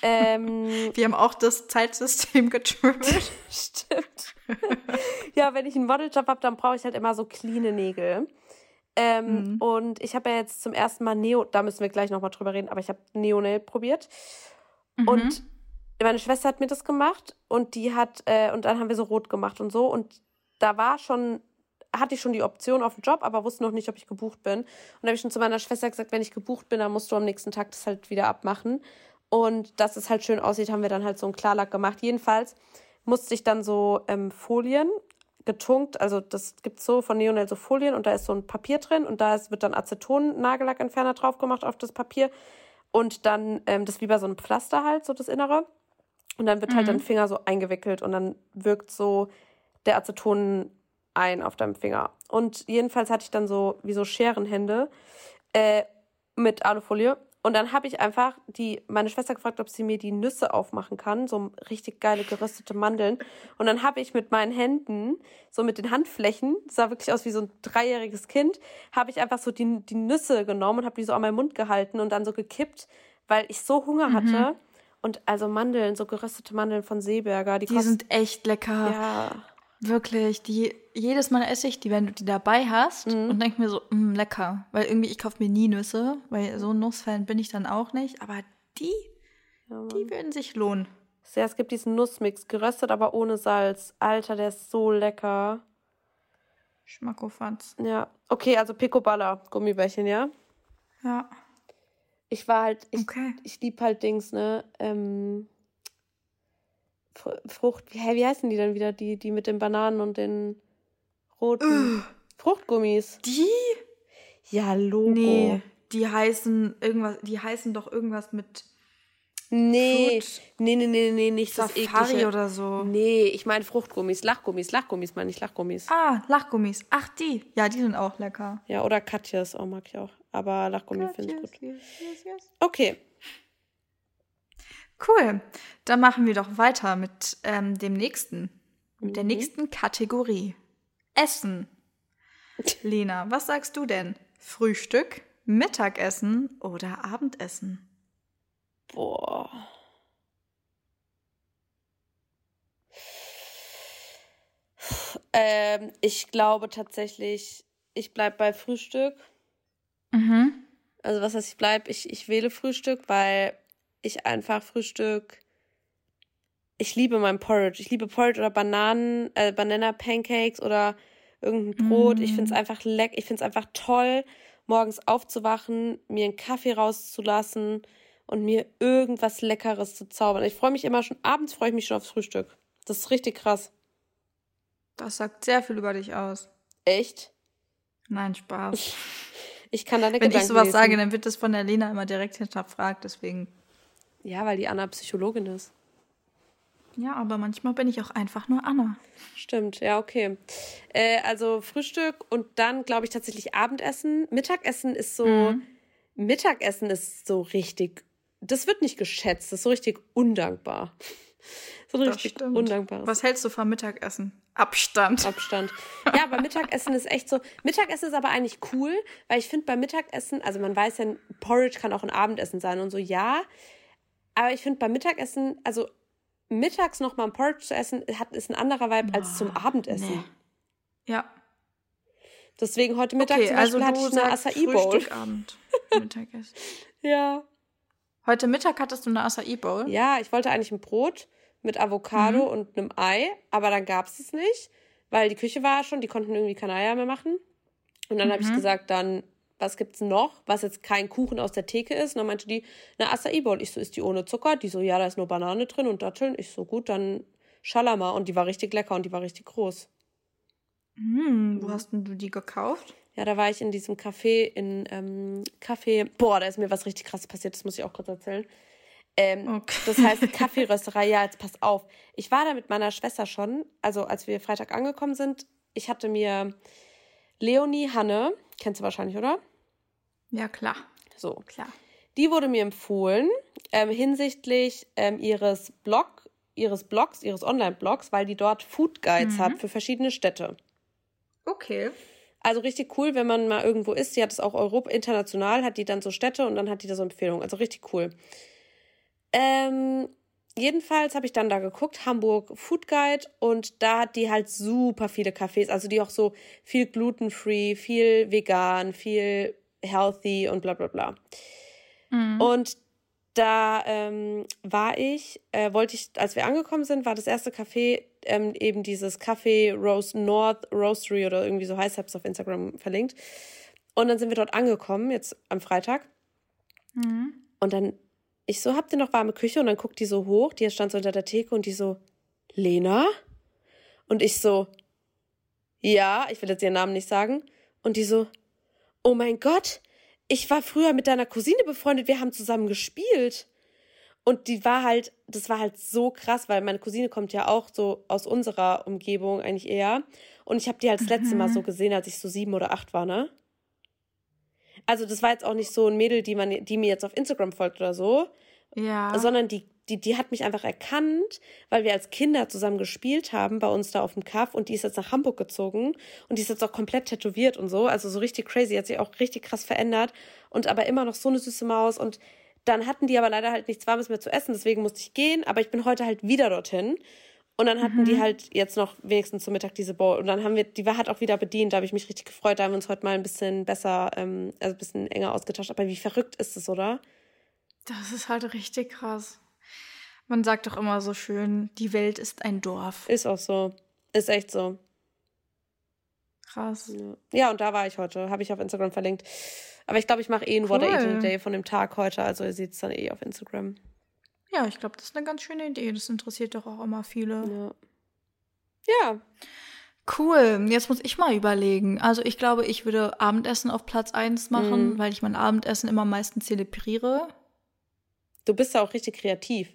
Ähm, Wir haben auch das Zeitsystem getrippelt. Stimmt. ja, wenn ich einen Modeljob habe, dann brauche ich halt immer so cleane Nägel. Ähm, mhm. Und ich habe ja jetzt zum ersten Mal Neo, da müssen wir gleich nochmal drüber reden, aber ich habe Neonail probiert. Mhm. Und meine Schwester hat mir das gemacht und die hat, äh, und dann haben wir so rot gemacht und so. Und da war schon, hatte ich schon die Option auf den Job, aber wusste noch nicht, ob ich gebucht bin. Und da habe ich schon zu meiner Schwester gesagt, wenn ich gebucht bin, dann musst du am nächsten Tag das halt wieder abmachen. Und dass es halt schön aussieht, haben wir dann halt so einen Klarlack gemacht. Jedenfalls musste ich dann so ähm, Folien getunkt, also das gibt es so von Neonel so Folien und da ist so ein Papier drin und da ist, wird dann Aceton-Nagellackentferner drauf gemacht auf das Papier und dann ähm, das wie bei so einem Pflaster halt, so das Innere. Und dann wird halt mhm. dein Finger so eingewickelt und dann wirkt so der Aceton ein auf deinem Finger. Und jedenfalls hatte ich dann so wie so Scherenhände äh, mit Alufolie. Und dann habe ich einfach die, meine Schwester gefragt, ob sie mir die Nüsse aufmachen kann, so richtig geile geröstete Mandeln. Und dann habe ich mit meinen Händen, so mit den Handflächen, sah wirklich aus wie so ein dreijähriges Kind, habe ich einfach so die, die Nüsse genommen und habe die so an meinen Mund gehalten und dann so gekippt, weil ich so Hunger mhm. hatte. Und also Mandeln, so geröstete Mandeln von Seeberger. Die, die sind echt lecker. Ja. Wirklich, die jedes Mal esse ich die, wenn du die dabei hast mhm. und denke mir so, mh, mm, lecker. Weil irgendwie, ich kaufe mir nie Nüsse, weil so ein Nussfan bin ich dann auch nicht. Aber die, ja, die würden sich lohnen. Ja, es gibt diesen Nussmix, geröstet, aber ohne Salz. Alter, der ist so lecker. Schmackofatz. Ja. Okay, also Picoballa, Gummibärchen, ja? Ja. Ich war halt, ich, okay. ich lieb halt Dings, ne? Ähm, Frucht, hä, wie heißen die dann wieder? Die, die mit den Bananen und den roten uh, Fruchtgummis. Die? Ja, Logo. Nee, die heißen irgendwas, die heißen doch irgendwas mit. Nee, nee, nee, nee, nee, nicht Safari das eklige. oder so. Nee, ich meine Fruchtgummis, Lachgummis, Lachgummis meine ich, Lachgummis. Ah, Lachgummis. Ach, die. Ja, die sind auch lecker. Ja, oder Katjas, auch mag ich auch. Aber Lachgummi finde ich gut. Yes, yes, yes. Okay. Cool. Dann machen wir doch weiter mit ähm, dem nächsten, mit der mhm. nächsten Kategorie. Essen. Lena, was sagst du denn? Frühstück, Mittagessen oder Abendessen? Boah. Ähm, ich glaube tatsächlich, ich bleibe bei Frühstück. Mhm. Also was heißt, ich bleibe, ich, ich wähle Frühstück, weil ich einfach Frühstück. Ich liebe mein Porridge. Ich liebe Porridge oder Bananen, äh, Banana Pancakes oder irgendein Brot. Mm. Ich finde es einfach leck. Ich finde es einfach toll, morgens aufzuwachen, mir einen Kaffee rauszulassen und mir irgendwas Leckeres zu zaubern. Ich freue mich immer schon, abends freue ich mich schon aufs Frühstück. Das ist richtig krass. Das sagt sehr viel über dich aus. Echt? Nein, Spaß. ich kann deine Wenn Gedanken ich sowas lesen. sage, dann wird das von der Lena immer direkt hinterfragt, deswegen. Ja, weil die Anna Psychologin ist. Ja, aber manchmal bin ich auch einfach nur Anna. Stimmt, ja, okay. Äh, also Frühstück und dann, glaube ich, tatsächlich Abendessen. Mittagessen ist so. Mhm. Mittagessen ist so richtig. Das wird nicht geschätzt, das ist so richtig undankbar. So richtig undankbar. Was hältst du vom Mittagessen? Abstand. Abstand. Ja, aber Mittagessen ist echt so. Mittagessen ist aber eigentlich cool, weil ich finde beim Mittagessen, also man weiß ja, Porridge kann auch ein Abendessen sein und so, ja. Aber ich finde beim Mittagessen, also mittags noch mal ein Porridge zu essen, hat, ist ein anderer Vibe oh, als zum Abendessen. Nee. Ja. Deswegen heute Mittag okay, zum Beispiel also hatte ich eine Acai Bowl. Frühstückabend. Mittagessen. ja. Heute Mittag hattest du eine Acai Bowl? Ja, ich wollte eigentlich ein Brot mit Avocado mhm. und einem Ei, aber dann gab es es nicht, weil die Küche war schon, die konnten irgendwie keine Eier mehr machen. Und dann mhm. habe ich gesagt, dann was gibt's noch, was jetzt kein Kuchen aus der Theke ist? Und dann meinte die, eine Acai Bowl. Ich so, ist die ohne Zucker? Die so, ja, da ist nur Banane drin und Datteln. Ich so, gut, dann Schalama. Und die war richtig lecker und die war richtig groß. Hm, wo hast denn du die gekauft? Ja, da war ich in diesem Café, in ähm, Café. Boah, da ist mir was richtig krasses passiert, das muss ich auch kurz erzählen. Ähm, okay. Das heißt Kaffeerösterei, ja, jetzt pass auf. Ich war da mit meiner Schwester schon, also als wir Freitag angekommen sind. Ich hatte mir Leonie Hanne, kennst du wahrscheinlich, oder? Ja, klar. So. Klar. Die wurde mir empfohlen ähm, hinsichtlich ähm, ihres Blog, ihres Blogs, ihres Online-Blogs, weil die dort Food Guides mhm. hat für verschiedene Städte. Okay. Also richtig cool, wenn man mal irgendwo ist. Die hat es auch Europa international, hat die dann so Städte und dann hat die da so Empfehlungen. Also richtig cool. Ähm, jedenfalls habe ich dann da geguckt, Hamburg Food Guide, und da hat die halt super viele Cafés, also die auch so viel glutenfree, viel vegan, viel healthy und bla bla bla. Mhm. Und da ähm, war ich, äh, wollte ich, als wir angekommen sind, war das erste Café ähm, eben dieses Café Rose North Roastery oder irgendwie so heißt, hab's auf Instagram verlinkt. Und dann sind wir dort angekommen, jetzt am Freitag. Mhm. Und dann, ich so, habt ihr noch warme Küche? Und dann guckt die so hoch, die stand so unter der Theke und die so, Lena? Und ich so, ja, ich will jetzt ihren Namen nicht sagen. Und die so, oh mein Gott, ich war früher mit deiner Cousine befreundet, wir haben zusammen gespielt. Und die war halt, das war halt so krass, weil meine Cousine kommt ja auch so aus unserer Umgebung eigentlich eher. Und ich habe die halt das letzte Mal so mhm. gesehen, als ich so sieben oder acht war, ne? Also das war jetzt auch nicht so ein Mädel, die man, die mir jetzt auf Instagram folgt oder so. Ja. Sondern die die, die hat mich einfach erkannt, weil wir als Kinder zusammen gespielt haben bei uns da auf dem Kaff und die ist jetzt nach Hamburg gezogen und die ist jetzt auch komplett tätowiert und so, also so richtig crazy, hat sich auch richtig krass verändert und aber immer noch so eine süße Maus und dann hatten die aber leider halt nichts Warmes mehr zu essen, deswegen musste ich gehen, aber ich bin heute halt wieder dorthin und dann hatten mhm. die halt jetzt noch wenigstens zum Mittag diese Bowl und dann haben wir, die war halt auch wieder bedient, da habe ich mich richtig gefreut, da haben wir uns heute mal ein bisschen besser, ähm, also ein bisschen enger ausgetauscht, aber wie verrückt ist es, oder? Das ist halt richtig krass. Man sagt doch immer so schön, die Welt ist ein Dorf. Ist auch so. Ist echt so. Krass. Ja, ja und da war ich heute. Habe ich auf Instagram verlinkt. Aber ich glaube, ich mache eh ein cool. What I Eat in a Day von dem Tag heute. Also ihr seht es dann eh auf Instagram. Ja, ich glaube, das ist eine ganz schöne Idee. Das interessiert doch auch immer viele. Ja. Ja. Cool. Jetzt muss ich mal überlegen. Also ich glaube, ich würde Abendessen auf Platz 1 machen, mhm. weil ich mein Abendessen immer am meisten zelebriere. Du bist ja auch richtig kreativ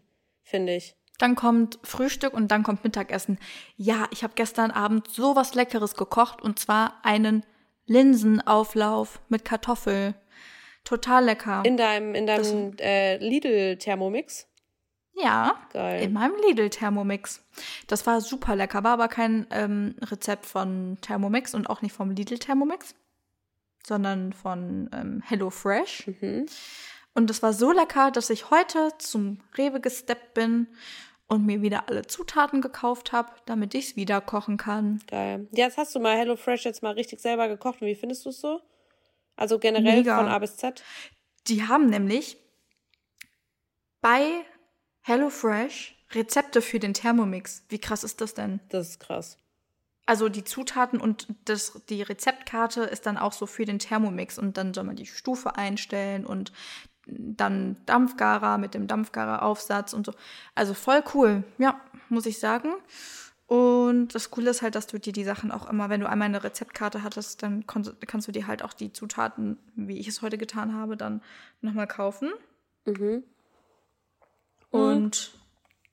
finde ich. Dann kommt Frühstück und dann kommt Mittagessen. Ja, ich habe gestern Abend so was Leckeres gekocht und zwar einen Linsenauflauf mit Kartoffel. Total lecker. In deinem, in deinem äh, Lidl-Thermomix? Ja, Geil. in meinem Lidl Thermomix. Das war super lecker, war aber kein ähm, Rezept von Thermomix und auch nicht vom Lidl Thermomix, sondern von ähm, HelloFresh. Mhm. Und das war so lecker, dass ich heute zum Rewe gesteppt bin und mir wieder alle Zutaten gekauft habe, damit ich es wieder kochen kann. Geil. Jetzt hast du mal HelloFresh jetzt mal richtig selber gekocht. Und wie findest du es so? Also generell Mega. von A bis Z? Die haben nämlich bei HelloFresh Rezepte für den Thermomix. Wie krass ist das denn? Das ist krass. Also die Zutaten und das, die Rezeptkarte ist dann auch so für den Thermomix und dann soll man die Stufe einstellen und dann Dampfgarer mit dem Dampfgarer-Aufsatz und so. Also voll cool, ja, muss ich sagen. Und das Coole ist halt, dass du dir die Sachen auch immer, wenn du einmal eine Rezeptkarte hattest, dann kannst du dir halt auch die Zutaten, wie ich es heute getan habe, dann nochmal kaufen. Mhm. Und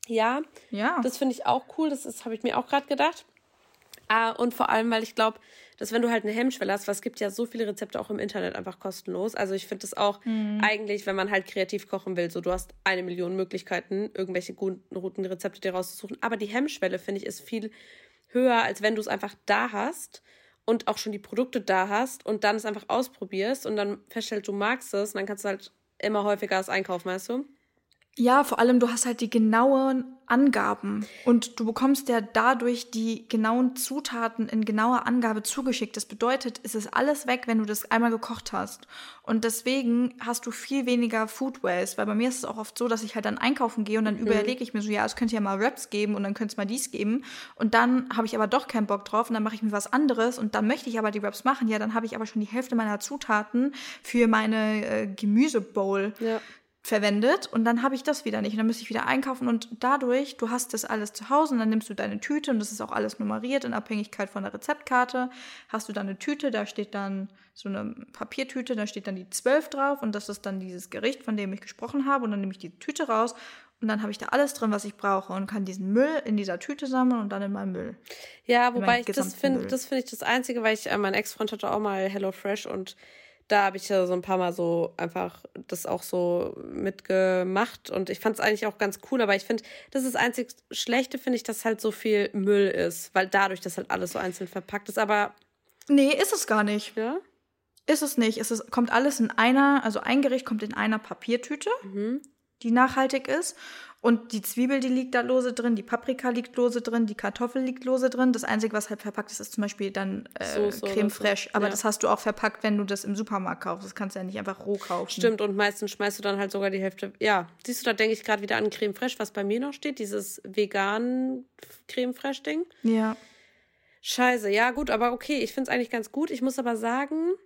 ja, ja. das finde ich auch cool. Das habe ich mir auch gerade gedacht. Ah, und vor allem, weil ich glaube, dass wenn du halt eine Hemmschwelle hast, weil es gibt ja so viele Rezepte auch im Internet einfach kostenlos. Also ich finde das auch mhm. eigentlich, wenn man halt kreativ kochen will, so du hast eine Million Möglichkeiten, irgendwelche guten, guten Rezepte dir rauszusuchen. Aber die Hemmschwelle, finde ich, ist viel höher, als wenn du es einfach da hast und auch schon die Produkte da hast und dann es einfach ausprobierst und dann feststellst, du magst es und dann kannst du halt immer häufiger es einkaufen, weißt du? Ja, vor allem du hast halt die genauen Angaben und du bekommst ja dadurch die genauen Zutaten in genauer Angabe zugeschickt. Das bedeutet, es ist alles weg, wenn du das einmal gekocht hast. Und deswegen hast du viel weniger Food Waste, weil bei mir ist es auch oft so, dass ich halt dann einkaufen gehe und dann mhm. überlege ich mir so, ja, es könnte ja mal Wraps geben und dann könnte es mal dies geben. Und dann habe ich aber doch keinen Bock drauf und dann mache ich mir was anderes und dann möchte ich aber die Wraps machen. Ja, dann habe ich aber schon die Hälfte meiner Zutaten für meine äh, Gemüsebowl. Ja verwendet und dann habe ich das wieder nicht. Und dann müsste ich wieder einkaufen und dadurch, du hast das alles zu Hause und dann nimmst du deine Tüte und das ist auch alles nummeriert in Abhängigkeit von der Rezeptkarte, hast du dann eine Tüte, da steht dann so eine Papiertüte, da steht dann die 12 drauf und das ist dann dieses Gericht, von dem ich gesprochen habe und dann nehme ich die Tüte raus und dann habe ich da alles drin, was ich brauche und kann diesen Müll in dieser Tüte sammeln und dann in meinem Müll. Ja, wobei ich das finde, das finde ich das Einzige, weil ich, äh, mein Ex-Freund hatte auch mal HelloFresh und da habe ich ja so ein paar Mal so einfach das auch so mitgemacht und ich fand es eigentlich auch ganz cool, aber ich finde, das ist das einzig Schlechte, finde ich, dass halt so viel Müll ist, weil dadurch das halt alles so einzeln verpackt ist, aber. Nee, ist es gar nicht. Ja? Ist es nicht. Es ist, kommt alles in einer, also ein Gericht kommt in einer Papiertüte, mhm. die nachhaltig ist. Und die Zwiebel, die liegt da lose drin, die Paprika liegt lose drin, die Kartoffel liegt lose drin. Das Einzige, was halt verpackt ist, ist zum Beispiel dann äh, Soße Creme fraiche. Aber ja. das hast du auch verpackt, wenn du das im Supermarkt kaufst. Das kannst du ja nicht einfach roh kaufen. Stimmt, und meistens schmeißt du dann halt sogar die Hälfte. Ja, siehst du, da denke ich gerade wieder an Creme fraiche, was bei mir noch steht, dieses vegan Creme fraiche Ding. Ja. Scheiße, ja gut, aber okay, ich finde es eigentlich ganz gut. Ich muss aber sagen,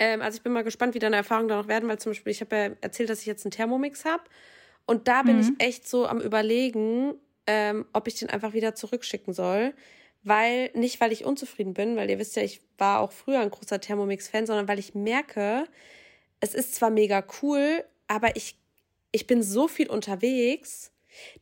ähm, also ich bin mal gespannt, wie deine Erfahrungen da noch werden, weil zum Beispiel, ich habe ja erzählt, dass ich jetzt einen Thermomix habe. Und da bin mhm. ich echt so am Überlegen, ähm, ob ich den einfach wieder zurückschicken soll. Weil, nicht weil ich unzufrieden bin, weil ihr wisst ja, ich war auch früher ein großer Thermomix-Fan, sondern weil ich merke, es ist zwar mega cool, aber ich, ich bin so viel unterwegs,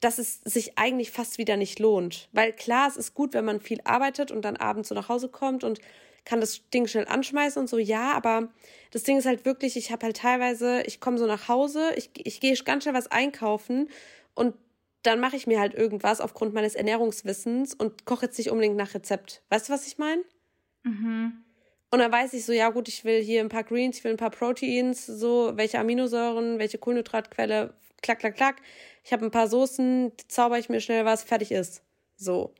dass es sich eigentlich fast wieder nicht lohnt. Weil klar, es ist gut, wenn man viel arbeitet und dann abends so nach Hause kommt und kann das Ding schnell anschmeißen und so, ja, aber das Ding ist halt wirklich, ich habe halt teilweise, ich komme so nach Hause, ich, ich gehe ganz schnell was einkaufen und dann mache ich mir halt irgendwas aufgrund meines Ernährungswissens und koche jetzt nicht unbedingt nach Rezept. Weißt du, was ich meine? Mhm. Und dann weiß ich so, ja gut, ich will hier ein paar Greens, ich will ein paar Proteins, so, welche Aminosäuren, welche Kohlenhydratquelle, klack, klack, klack. Ich habe ein paar Soßen, zauber ich mir schnell was, fertig ist. So.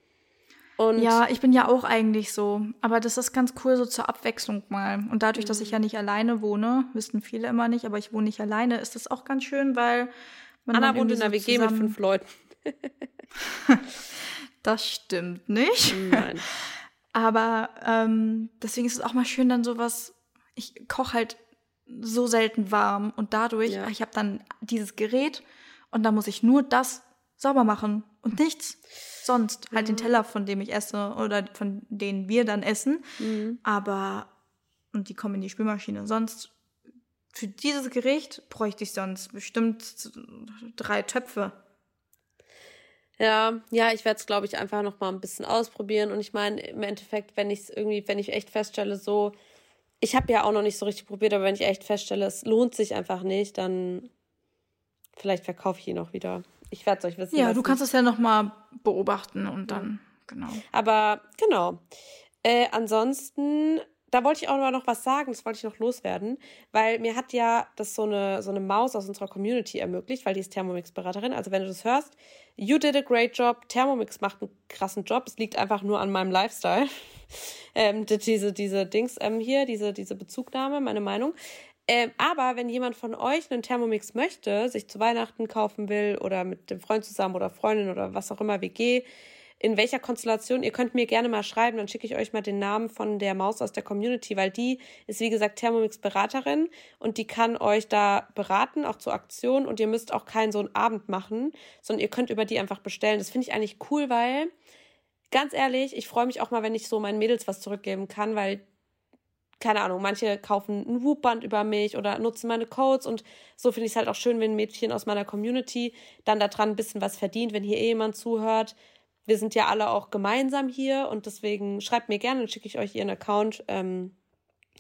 Und ja, ich bin ja auch eigentlich so. Aber das ist ganz cool, so zur Abwechslung mal. Und dadurch, dass ich ja nicht alleine wohne, wissen viele immer nicht, aber ich wohne nicht alleine, ist das auch ganz schön, weil. Anna wohnt in einer WG mit fünf Leuten. das stimmt nicht. Nein. aber ähm, deswegen ist es auch mal schön, dann sowas. Ich koche halt so selten warm und dadurch, ja. ich habe dann dieses Gerät und da muss ich nur das sauber machen und nichts sonst. Halt den mhm. Teller, von dem ich esse oder von denen wir dann essen. Mhm. Aber, und die kommen in die Spülmaschine. Sonst, für dieses Gericht bräuchte ich sonst bestimmt drei Töpfe. Ja, ja, ich werde es, glaube ich, einfach noch mal ein bisschen ausprobieren. Und ich meine, im Endeffekt, wenn ich es irgendwie, wenn ich echt feststelle, so, ich habe ja auch noch nicht so richtig probiert, aber wenn ich echt feststelle, es lohnt sich einfach nicht, dann vielleicht verkaufe ich ihn auch wieder. Ich werde es euch wissen. Ja, du kannst es ja nochmal beobachten und dann, genau. Aber genau. Äh, ansonsten da wollte ich auch noch was sagen, das wollte ich noch loswerden, weil mir hat ja das so eine, so eine Maus aus unserer Community ermöglicht, weil die ist Thermomix-Beraterin. Also wenn du das hörst, you did a great job. Thermomix macht einen krassen Job. Es liegt einfach nur an meinem Lifestyle. ähm, diese, diese Dings ähm, hier, diese, diese Bezugnahme, meine Meinung. Ähm, aber wenn jemand von euch einen Thermomix möchte, sich zu Weihnachten kaufen will oder mit dem Freund zusammen oder Freundin oder was auch immer, WG, in welcher Konstellation. Ihr könnt mir gerne mal schreiben, dann schicke ich euch mal den Namen von der Maus aus der Community, weil die ist, wie gesagt, Thermomix-Beraterin und die kann euch da beraten, auch zur Aktion und ihr müsst auch keinen so einen Abend machen, sondern ihr könnt über die einfach bestellen. Das finde ich eigentlich cool, weil, ganz ehrlich, ich freue mich auch mal, wenn ich so meinen Mädels was zurückgeben kann, weil keine Ahnung, manche kaufen ein Whoop-Band über mich oder nutzen meine Codes und so finde ich es halt auch schön, wenn ein Mädchen aus meiner Community dann daran ein bisschen was verdient, wenn hier eh jemand zuhört wir sind ja alle auch gemeinsam hier und deswegen schreibt mir gerne, dann schicke ich euch ihren Account. Ähm,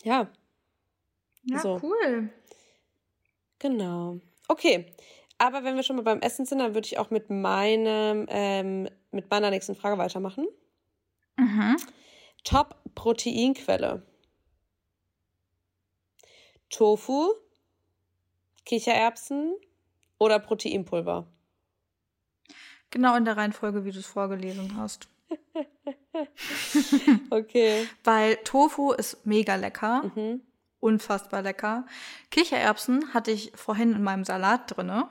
ja. Ja, so. cool. Genau. Okay. Aber wenn wir schon mal beim Essen sind, dann würde ich auch mit meinem, ähm, mit meiner nächsten Frage weitermachen. Mhm. Top-Proteinquelle. Tofu, Kichererbsen oder Proteinpulver? Genau in der Reihenfolge, wie du es vorgelesen hast. okay. Weil Tofu ist mega lecker. Mhm. Unfassbar lecker. Kichererbsen hatte ich vorhin in meinem Salat drinne.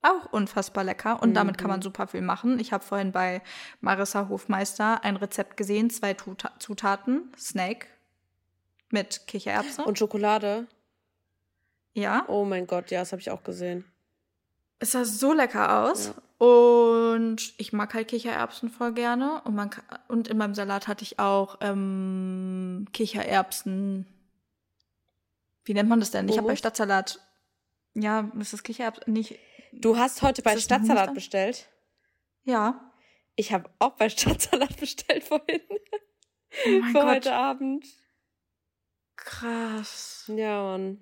Auch unfassbar lecker. Und mhm. damit kann man super viel machen. Ich habe vorhin bei Marissa Hofmeister ein Rezept gesehen. Zwei Zutaten. Snake mit Kichererbsen. Und Schokolade. Ja. Oh mein Gott, ja, das habe ich auch gesehen. Es sah so lecker aus. Ja. Und ich mag halt Kichererbsen voll gerne. Und, man kann, und in meinem Salat hatte ich auch ähm, Kichererbsen. Wie nennt man das denn? Ich habe bei Stadtsalat. Ja, ist das Kichererbsen nicht. Du hast heute bei Stadtsalat bestellt? Ja. Ich habe auch bei Stadtsalat bestellt vorhin. Oh mein Für Gott. heute Abend. Krass. Ja, Mann.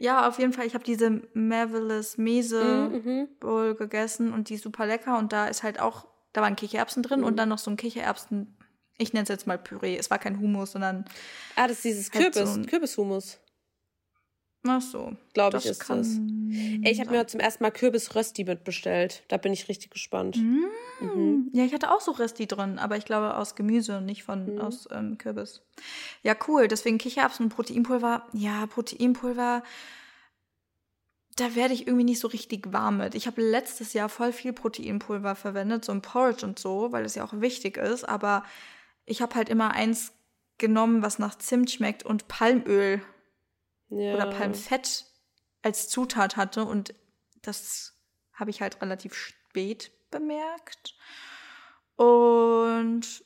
Ja, auf jeden Fall. Ich habe diese Marvelous Mese mhm, mhm, Bowl gegessen und die ist super lecker. Und da ist halt auch, da waren Kichererbsen drin mhm. und dann noch so ein Kichererbsen, ich nenne es jetzt mal Püree. Es war kein Hummus, sondern. Ah, das ist dieses halt Kürbis, so Kürbishumus. Ach so. Glaube ich, ist das. Ey, ich habe mir zum ersten Mal Kürbis-Rösti mitbestellt. Da bin ich richtig gespannt. Mm. Mhm. Ja, ich hatte auch so Rösti drin, aber ich glaube aus Gemüse, und nicht von mhm. aus ähm, Kürbis. Ja, cool. Deswegen Kichererbsen und Proteinpulver. Ja, Proteinpulver. Da werde ich irgendwie nicht so richtig warm mit. Ich habe letztes Jahr voll viel Proteinpulver verwendet, so ein Porridge und so, weil es ja auch wichtig ist. Aber ich habe halt immer eins genommen, was nach Zimt schmeckt und Palmöl ja. oder Palmfett als Zutat hatte und das habe ich halt relativ spät bemerkt. Und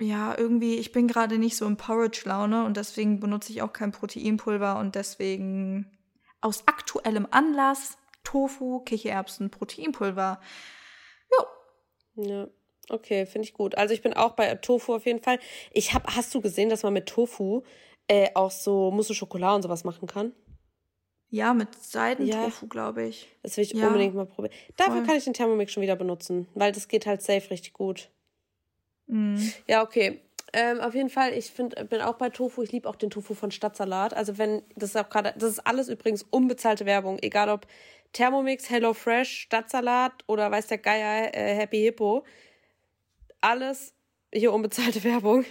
ja, irgendwie, ich bin gerade nicht so im Porridge-Laune und deswegen benutze ich auch kein Proteinpulver und deswegen aus aktuellem Anlass Tofu, Kichererbsen, Proteinpulver. Ja. Ja. Okay, finde ich gut. Also ich bin auch bei Tofu auf jeden Fall. Ich habe, hast du gesehen, dass man mit Tofu äh, auch so Mousse Schokolade und sowas machen kann? Ja, mit Seidentofu, ja. glaube ich. Das will ich ja. unbedingt mal probieren. Dafür Voll. kann ich den Thermomix schon wieder benutzen, weil das geht halt safe richtig gut. Mhm. Ja, okay. Ähm, auf jeden Fall, ich find, bin auch bei Tofu. Ich liebe auch den Tofu von Stadtsalat. Also wenn, das ist auch gerade, das ist alles übrigens unbezahlte Werbung. Egal ob Thermomix, HelloFresh, Stadtsalat oder weiß der Geier, äh, Happy Hippo. Alles hier unbezahlte Werbung.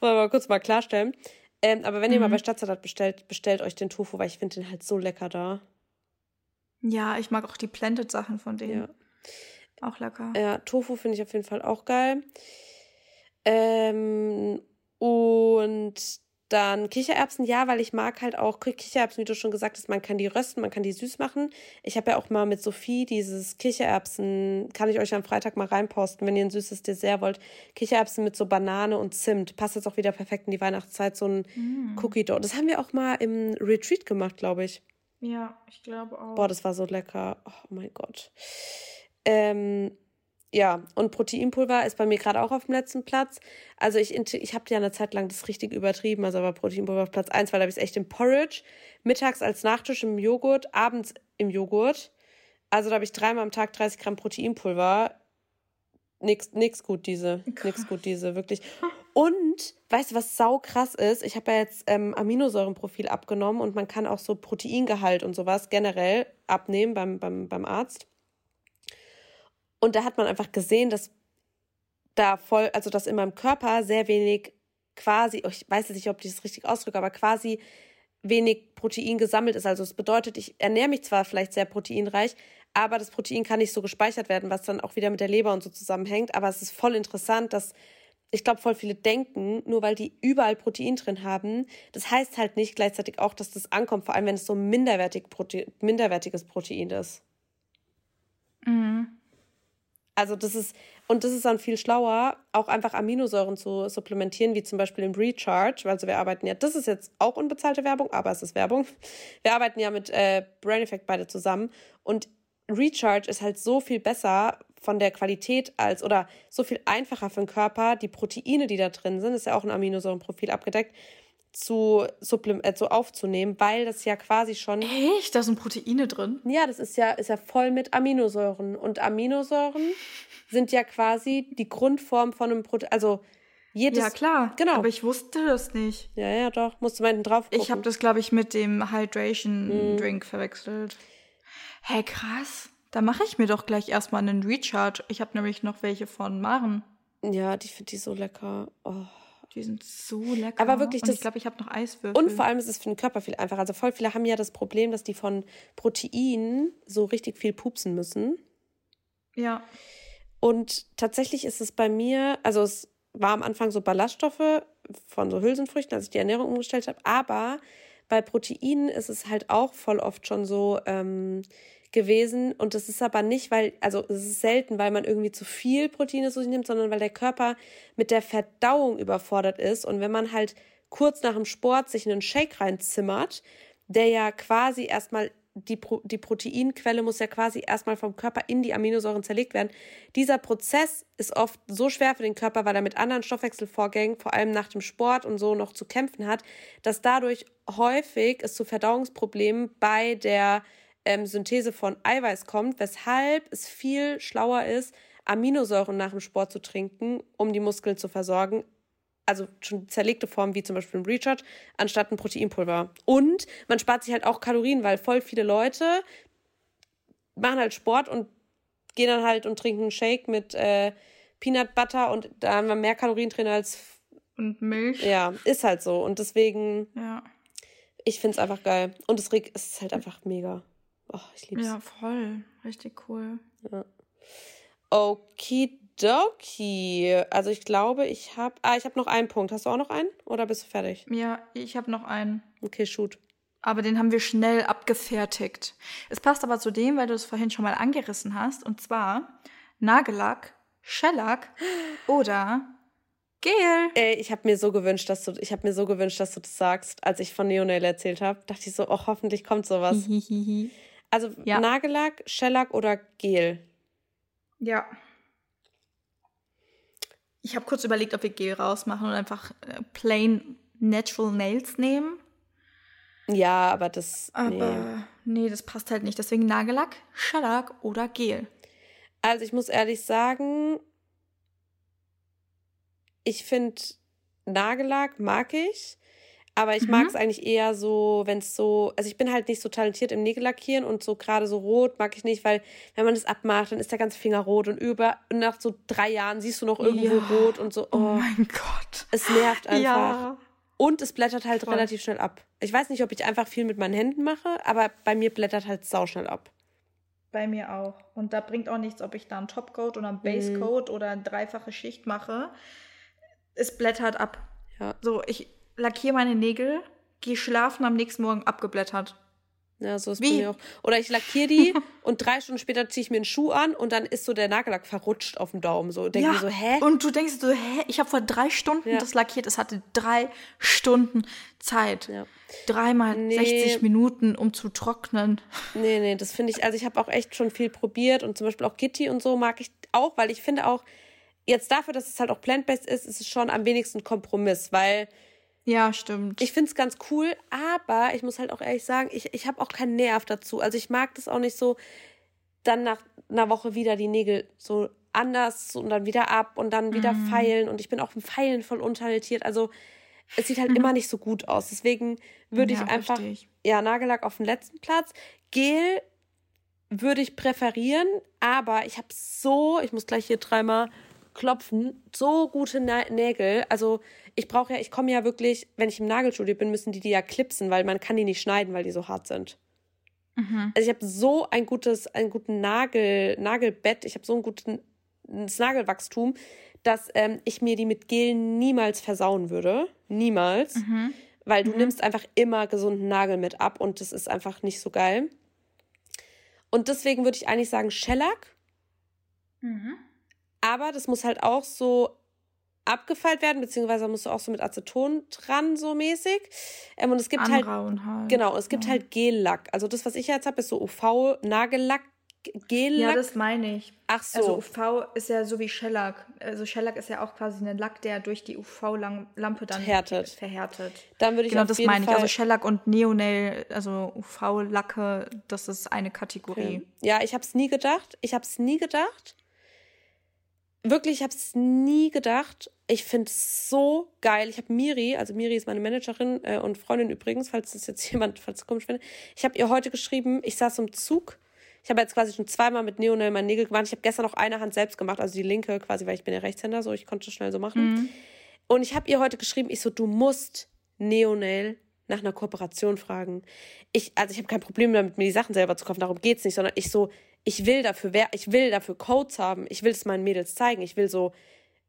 Wollen wir mal kurz mal klarstellen. Ähm, aber wenn mhm. ihr mal mhm. bei Stadtsalat bestellt, bestellt euch den Tofu, weil ich finde den halt so lecker da. Ja, ich mag auch die Planted-Sachen von denen. Ja. Auch lecker. Ja, Tofu finde ich auf jeden Fall auch geil. Ähm, und dann Kichererbsen, ja, weil ich mag halt auch Kichererbsen, wie du schon gesagt hast, man kann die rösten, man kann die süß machen. Ich habe ja auch mal mit Sophie dieses Kichererbsen, kann ich euch am Freitag mal reinposten, wenn ihr ein süßes Dessert wollt. Kichererbsen mit so Banane und Zimt. Passt jetzt auch wieder perfekt in die Weihnachtszeit, so ein mm. Cookie Dough. Das haben wir auch mal im Retreat gemacht, glaube ich. Ja, ich glaube auch. Boah, das war so lecker. Oh mein Gott. Ähm, ja, und Proteinpulver ist bei mir gerade auch auf dem letzten Platz. Also ich, ich habe ja eine Zeit lang das richtig übertrieben, also aber Proteinpulver auf Platz 1, weil da habe ich es echt im Porridge, mittags als Nachtisch im Joghurt, abends im Joghurt. Also da habe ich dreimal am Tag 30 Gramm Proteinpulver. Nix, nix gut, diese. Nix gut, diese, wirklich. Und, weißt du, was sau krass ist? Ich habe ja jetzt ähm, Aminosäurenprofil abgenommen und man kann auch so Proteingehalt und sowas generell abnehmen beim, beim, beim Arzt. Und da hat man einfach gesehen, dass da voll, also dass in meinem Körper sehr wenig quasi, oh, ich weiß jetzt nicht, ob ich das richtig ausdrücke, aber quasi wenig Protein gesammelt ist. Also es bedeutet, ich ernähre mich zwar vielleicht sehr proteinreich, aber das Protein kann nicht so gespeichert werden, was dann auch wieder mit der Leber und so zusammenhängt. Aber es ist voll interessant, dass ich glaube, voll viele denken, nur weil die überall Protein drin haben, das heißt halt nicht gleichzeitig auch, dass das ankommt, vor allem wenn es so minderwertig Prote minderwertiges Protein ist. Mhm. Also das ist, und das ist dann viel schlauer, auch einfach Aminosäuren zu supplementieren, wie zum Beispiel im Recharge. Also wir arbeiten ja, das ist jetzt auch unbezahlte Werbung, aber es ist Werbung. Wir arbeiten ja mit äh, Brain Effect beide zusammen. Und Recharge ist halt so viel besser von der Qualität als oder so viel einfacher für den Körper. Die Proteine, die da drin sind, ist ja auch ein Aminosäurenprofil abgedeckt, zu, äh, zu aufzunehmen, weil das ja quasi schon. Echt? Da sind Proteine drin? Ja, das ist ja, ist ja voll mit Aminosäuren. Und Aminosäuren sind ja quasi die Grundform von einem Protein. Also jedes. Ja, klar. Genau. Aber ich wusste das nicht. Ja, ja, doch. Musst du mal drauf gucken. Ich habe das, glaube ich, mit dem Hydration mm. Drink verwechselt. Hä, hey, krass. Da mache ich mir doch gleich erstmal einen Recharge. Ich habe nämlich noch welche von Maren. Ja, die finde ich so lecker. Oh. Die sind so lecker. Aber wirklich, das, ich glaube, ich habe noch Eiswürfel. Und vor allem ist es für den Körper viel einfacher. Also voll viele haben ja das Problem, dass die von Protein so richtig viel pupsen müssen. Ja. Und tatsächlich ist es bei mir, also es war am Anfang so Ballaststoffe von so Hülsenfrüchten, als ich die Ernährung umgestellt habe. Aber bei Proteinen ist es halt auch voll oft schon so, ähm, gewesen. Und das ist aber nicht, weil, also es ist selten, weil man irgendwie zu viel Proteine zu sich nimmt, sondern weil der Körper mit der Verdauung überfordert ist. Und wenn man halt kurz nach dem Sport sich einen Shake reinzimmert, der ja quasi erstmal die, Pro die Proteinquelle muss ja quasi erstmal vom Körper in die Aminosäuren zerlegt werden. Dieser Prozess ist oft so schwer für den Körper, weil er mit anderen Stoffwechselvorgängen, vor allem nach dem Sport und so, noch zu kämpfen hat, dass dadurch häufig es zu Verdauungsproblemen bei der ähm, Synthese von Eiweiß kommt, weshalb es viel schlauer ist, Aminosäuren nach dem Sport zu trinken, um die Muskeln zu versorgen. Also schon zerlegte Formen wie zum Beispiel ein Recharge, anstatt ein Proteinpulver. Und man spart sich halt auch Kalorien, weil voll viele Leute machen halt Sport und gehen dann halt und trinken einen Shake mit äh, Peanut Butter und da haben wir mehr Kalorien drin als. Und Milch. Ja, ist halt so. Und deswegen. Ja. Ich finde es einfach geil. Und es ist halt einfach mega. Oh, ich liebe es. Ja, voll. Richtig cool. Ja. Okidoki. Also ich glaube, ich habe. Ah, ich habe noch einen Punkt. Hast du auch noch einen? Oder bist du fertig? Ja, ich habe noch einen. Okay, shoot. Aber den haben wir schnell abgefertigt. Es passt aber zu dem, weil du es vorhin schon mal angerissen hast. Und zwar Nagellack, Shellack oder Gel. Ey, ich habe mir so gewünscht, dass du, ich habe mir so gewünscht, dass du das sagst, als ich von Neonail erzählt habe. Dachte ich so, oh, hoffentlich kommt sowas. Also ja. Nagellack, Shellac oder Gel? Ja. Ich habe kurz überlegt, ob wir Gel rausmachen und einfach äh, plain natural nails nehmen. Ja, aber das. Aber nee. nee, das passt halt nicht. Deswegen Nagellack, Shellac oder Gel. Also ich muss ehrlich sagen, ich finde Nagellack mag ich. Aber ich mhm. mag es eigentlich eher so, wenn es so, also ich bin halt nicht so talentiert im Nägellackieren und so gerade so rot mag ich nicht, weil wenn man das abmacht, dann ist der ganze Finger rot und über und nach so drei Jahren siehst du noch irgendwo ja. rot und so. Oh, oh, mein Gott. Es nervt einfach. Ja. Und es blättert halt Voll. relativ schnell ab. Ich weiß nicht, ob ich einfach viel mit meinen Händen mache, aber bei mir blättert halt sauschnell ab. Bei mir auch. Und da bringt auch nichts, ob ich da einen Topcoat oder einen Basecoat mhm. oder eine dreifache Schicht mache. Es blättert ab. Ja. So, ich, lackiere meine Nägel, gehe schlafen, am nächsten Morgen abgeblättert. Ja, so ist Wie? mir auch. Oder ich lackiere die und drei Stunden später ziehe ich mir einen Schuh an und dann ist so der Nagellack verrutscht auf dem Daumen. So denke ja. so, hä? Und du denkst so, hä? Ich habe vor drei Stunden ja. das lackiert. Es hatte drei Stunden Zeit. Ja. Dreimal nee. 60 Minuten, um zu trocknen. Nee, nee, das finde ich, also ich habe auch echt schon viel probiert und zum Beispiel auch Gitti und so mag ich auch, weil ich finde auch, jetzt dafür, dass es halt auch plant-based ist, ist es schon am wenigsten Kompromiss, weil ja, stimmt. Ich finde es ganz cool, aber ich muss halt auch ehrlich sagen, ich, ich habe auch keinen Nerv dazu. Also ich mag das auch nicht so. dann nach einer Woche wieder die Nägel so anders und dann wieder ab und dann wieder mhm. feilen. Und ich bin auch im Feilen voll untalentiert. Also es sieht halt mhm. immer nicht so gut aus. Deswegen würde ja, ich einfach, ich. ja, Nagellack auf den letzten Platz. Gel würde ich präferieren, aber ich habe so, ich muss gleich hier dreimal klopfen, so gute Nägel. Also ich brauche ja, ich komme ja wirklich, wenn ich im Nagelstudio bin, müssen die die ja klipsen, weil man kann die nicht schneiden, weil die so hart sind. Mhm. Also ich habe so ein gutes, einen guten Nagel, Nagelbett, ich habe so ein gutes Nagelwachstum, dass ähm, ich mir die mit Gel niemals versauen würde. Niemals. Mhm. Weil du mhm. nimmst einfach immer gesunden Nagel mit ab und das ist einfach nicht so geil. Und deswegen würde ich eigentlich sagen Shellac. Mhm. Aber das muss halt auch so abgefeilt werden, beziehungsweise musst du auch so mit Aceton dran, so mäßig. Ähm, und es gibt halt, halt, Genau, es gibt ja. halt Gellack. Also das, was ich jetzt habe, ist so UV-Nagellack. Gellack. Ja, das meine ich. Ach so. Also UV ist ja so wie Shellac. Also Shellac ist ja auch quasi ein Lack, der durch die UV-Lampe dann verhärtet. verhärtet. Dann würde ich genau, das meine ich. Also Shellac und Neonail, also UV-Lacke, das ist eine Kategorie. Okay. Ja, ich habe es nie gedacht. Ich habe es nie gedacht wirklich, ich habe es nie gedacht. Ich finde es so geil. Ich habe Miri, also Miri ist meine Managerin äh, und Freundin übrigens, falls das jetzt jemand, falls es komisch findet. Ich habe ihr heute geschrieben, ich saß im Zug. Ich habe jetzt quasi schon zweimal mit Neonel meine Nägel gemacht. Ich habe gestern noch eine Hand selbst gemacht, also die linke quasi, weil ich bin ja Rechtshänder, so ich konnte schnell so machen. Mhm. Und ich habe ihr heute geschrieben, ich so, du musst Neonail nach einer Kooperation fragen. Ich, also ich habe kein Problem damit, mir die Sachen selber zu kaufen, darum geht's nicht, sondern ich so, ich will dafür, wer, ich will dafür Codes haben, ich will es meinen Mädels zeigen, ich will so,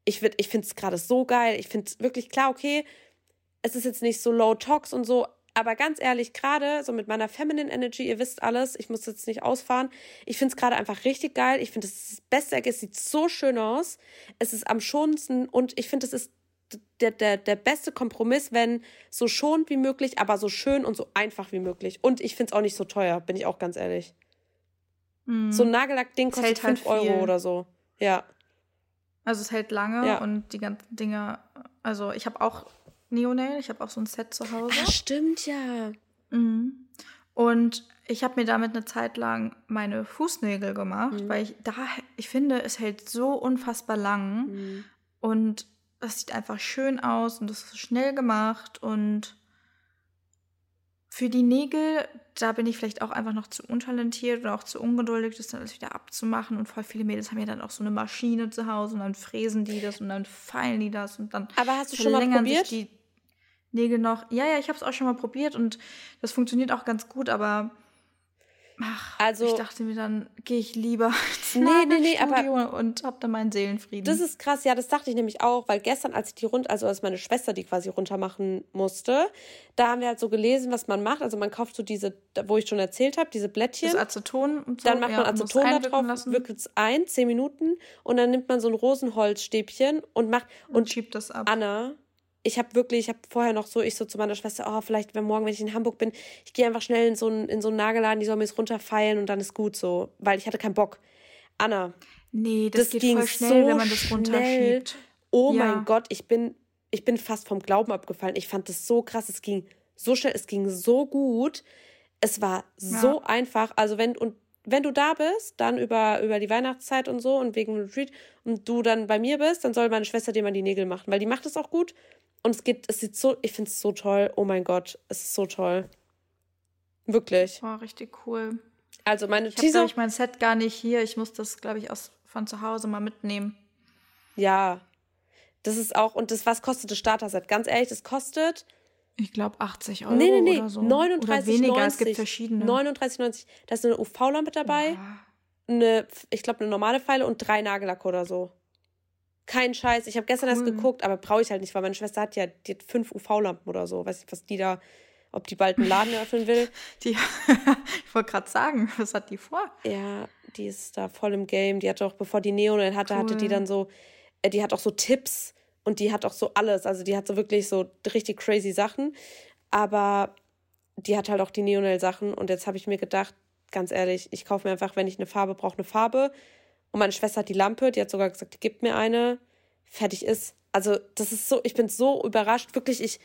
ich, ich finde es gerade so geil, ich finde es wirklich klar, okay, es ist jetzt nicht so low talks und so, aber ganz ehrlich, gerade so mit meiner Feminine Energy, ihr wisst alles, ich muss jetzt nicht ausfahren. Ich finde es gerade einfach richtig geil. Ich finde, es ist das beste Ergebnis, sieht so schön aus. Es ist am schonendsten und ich finde, es ist der, der, der beste Kompromiss, wenn so schonend wie möglich, aber so schön und so einfach wie möglich. Und ich finde es auch nicht so teuer, bin ich auch ganz ehrlich. Mhm. So ein Nagellack-Ding kostet 5 halt Euro oder so. Ja. Also es hält lange ja. und die ganzen Dinge. Also ich habe auch Neonail, ich habe auch so ein Set zu Hause. Ah, stimmt ja. Mhm. Und ich habe mir damit eine Zeit lang meine Fußnägel gemacht, mhm. weil ich da, ich finde, es hält so unfassbar lang mhm. und es sieht einfach schön aus und es ist schnell gemacht und für die Nägel, da bin ich vielleicht auch einfach noch zu untalentiert oder auch zu ungeduldig, das dann alles wieder abzumachen. Und voll viele Mädels haben ja dann auch so eine Maschine zu Hause und dann fräsen die das und dann feilen die das und dann. Aber hast du schon mal probiert? Sich die Nägel noch. Ja, ja, ich habe es auch schon mal probiert und das funktioniert auch ganz gut, aber Ach, also, ich dachte mir dann, gehe ich lieber nee, nee, nee, aber und hab dann meinen Seelenfrieden. Das ist krass, ja, das dachte ich nämlich auch, weil gestern, als ich die rund, also als meine Schwester die quasi runter machen musste, da haben wir halt so gelesen, was man macht. Also man kauft so diese, wo ich schon erzählt habe, diese Blättchen. Das Aceton und so. Dann macht ja, man Aceton da drauf, wickelt es ein, zehn Minuten und dann nimmt man so ein Rosenholzstäbchen und macht und, und schiebt das ab. Anna, ich habe wirklich, ich habe vorher noch so, ich so zu meiner Schwester, oh, vielleicht, wenn morgen, wenn ich in Hamburg bin, ich gehe einfach schnell in so einen, in so einen Nagelladen, die soll mir es runterfeilen und dann ist gut so, weil ich hatte keinen Bock. Anna. Nee, das, das geht ging voll schnell, so wenn man das runterschiebt. Oh ja. mein Gott, ich bin, ich bin fast vom Glauben abgefallen. Ich fand das so krass, es ging so schnell, es ging so gut. Es war ja. so einfach. Also wenn, und wenn du da bist, dann über, über die Weihnachtszeit und so und wegen Retreat und du dann bei mir bist, dann soll meine Schwester dir mal die Nägel machen, weil die macht es auch gut und es geht, es sieht so, ich finde es so toll. Oh mein Gott, es ist so toll. Wirklich. Oh, richtig cool. Also meine ich Teaser. Ich mein Set gar nicht hier. Ich muss das, glaube ich, aus von zu Hause mal mitnehmen. Ja. Das ist auch, und das, was kostet das Starter-Set? Ganz ehrlich, das kostet. Ich glaube 80 Euro. Nee, nee, nee. Oder so. 39, oder weniger. 90, es gibt verschiedene. 39,90. Da ist eine UV-Lampe dabei. Ja. Eine, ich glaube, eine normale Pfeile und drei Nagellack oder so. Kein Scheiß. Ich habe gestern cool. erst geguckt, aber brauche ich halt nicht, weil meine Schwester hat ja die hat fünf UV-Lampen oder so. Weiß nicht, was die da, ob die bald einen Laden eröffnen will. Die, ich wollte gerade sagen, was hat die vor? Ja, die ist da voll im Game. Die hatte auch, bevor die Neonel hatte, cool. hatte die dann so, äh, die hat auch so Tipps und die hat auch so alles. Also die hat so wirklich so richtig crazy Sachen. Aber die hat halt auch die Neonel-Sachen. Und jetzt habe ich mir gedacht, ganz ehrlich, ich kaufe mir einfach, wenn ich eine Farbe brauche, eine Farbe. Und meine Schwester hat die Lampe, die hat sogar gesagt, gib mir eine, fertig ist. Also, das ist so, ich bin so überrascht, wirklich, ich,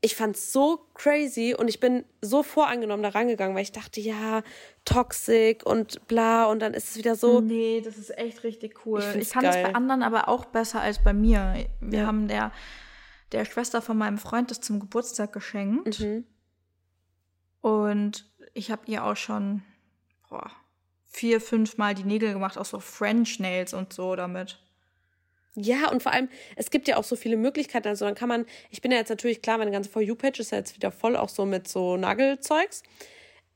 ich fand's so crazy und ich bin so voreingenommen da rangegangen, weil ich dachte, ja, toxic und bla und dann ist es wieder so. Nee, das ist echt richtig cool. Ich, ich kann es bei anderen aber auch besser als bei mir. Wir ja. haben der, der Schwester von meinem Freund das zum Geburtstag geschenkt. Mhm. Und ich habe ihr auch schon boah, vier, fünf Mal die Nägel gemacht, auch so French Nails und so damit. Ja, und vor allem, es gibt ja auch so viele Möglichkeiten. Also dann kann man, ich bin ja jetzt natürlich klar, meine ganze For You-Page ist ja jetzt wieder voll auch so mit so Nagelzeugs.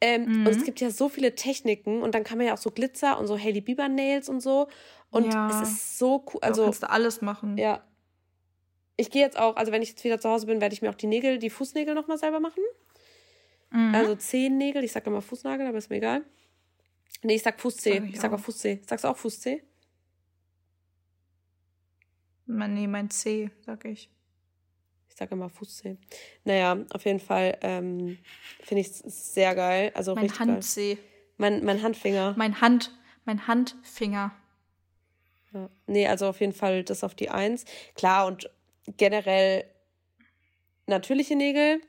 Ähm, mhm. Und es gibt ja so viele Techniken und dann kann man ja auch so Glitzer und so Hailey Bieber Nails und so. Und ja. es ist so cool. Also du kannst du alles machen. Ja. Ich gehe jetzt auch, also wenn ich jetzt wieder zu Hause bin, werde ich mir auch die Nägel, die Fußnägel nochmal selber machen. Mhm. Also Zehennägel, ich sage immer Fußnagel, aber ist mir egal. Nee, ich sag Fußzeh. Sag ich, ich sag auch Fußzeh. Sagst du auch Fußzeh? Nee, mein C, sag ich. Ich sage immer Fußzeh. Naja, auf jeden Fall ähm, finde ich es sehr geil. Also mein Handzeh. Mein, mein Handfinger. Mein Hand, mein Handfinger. Ja. Nee, also auf jeden Fall das auf die Eins. Klar, und generell natürliche Nägel.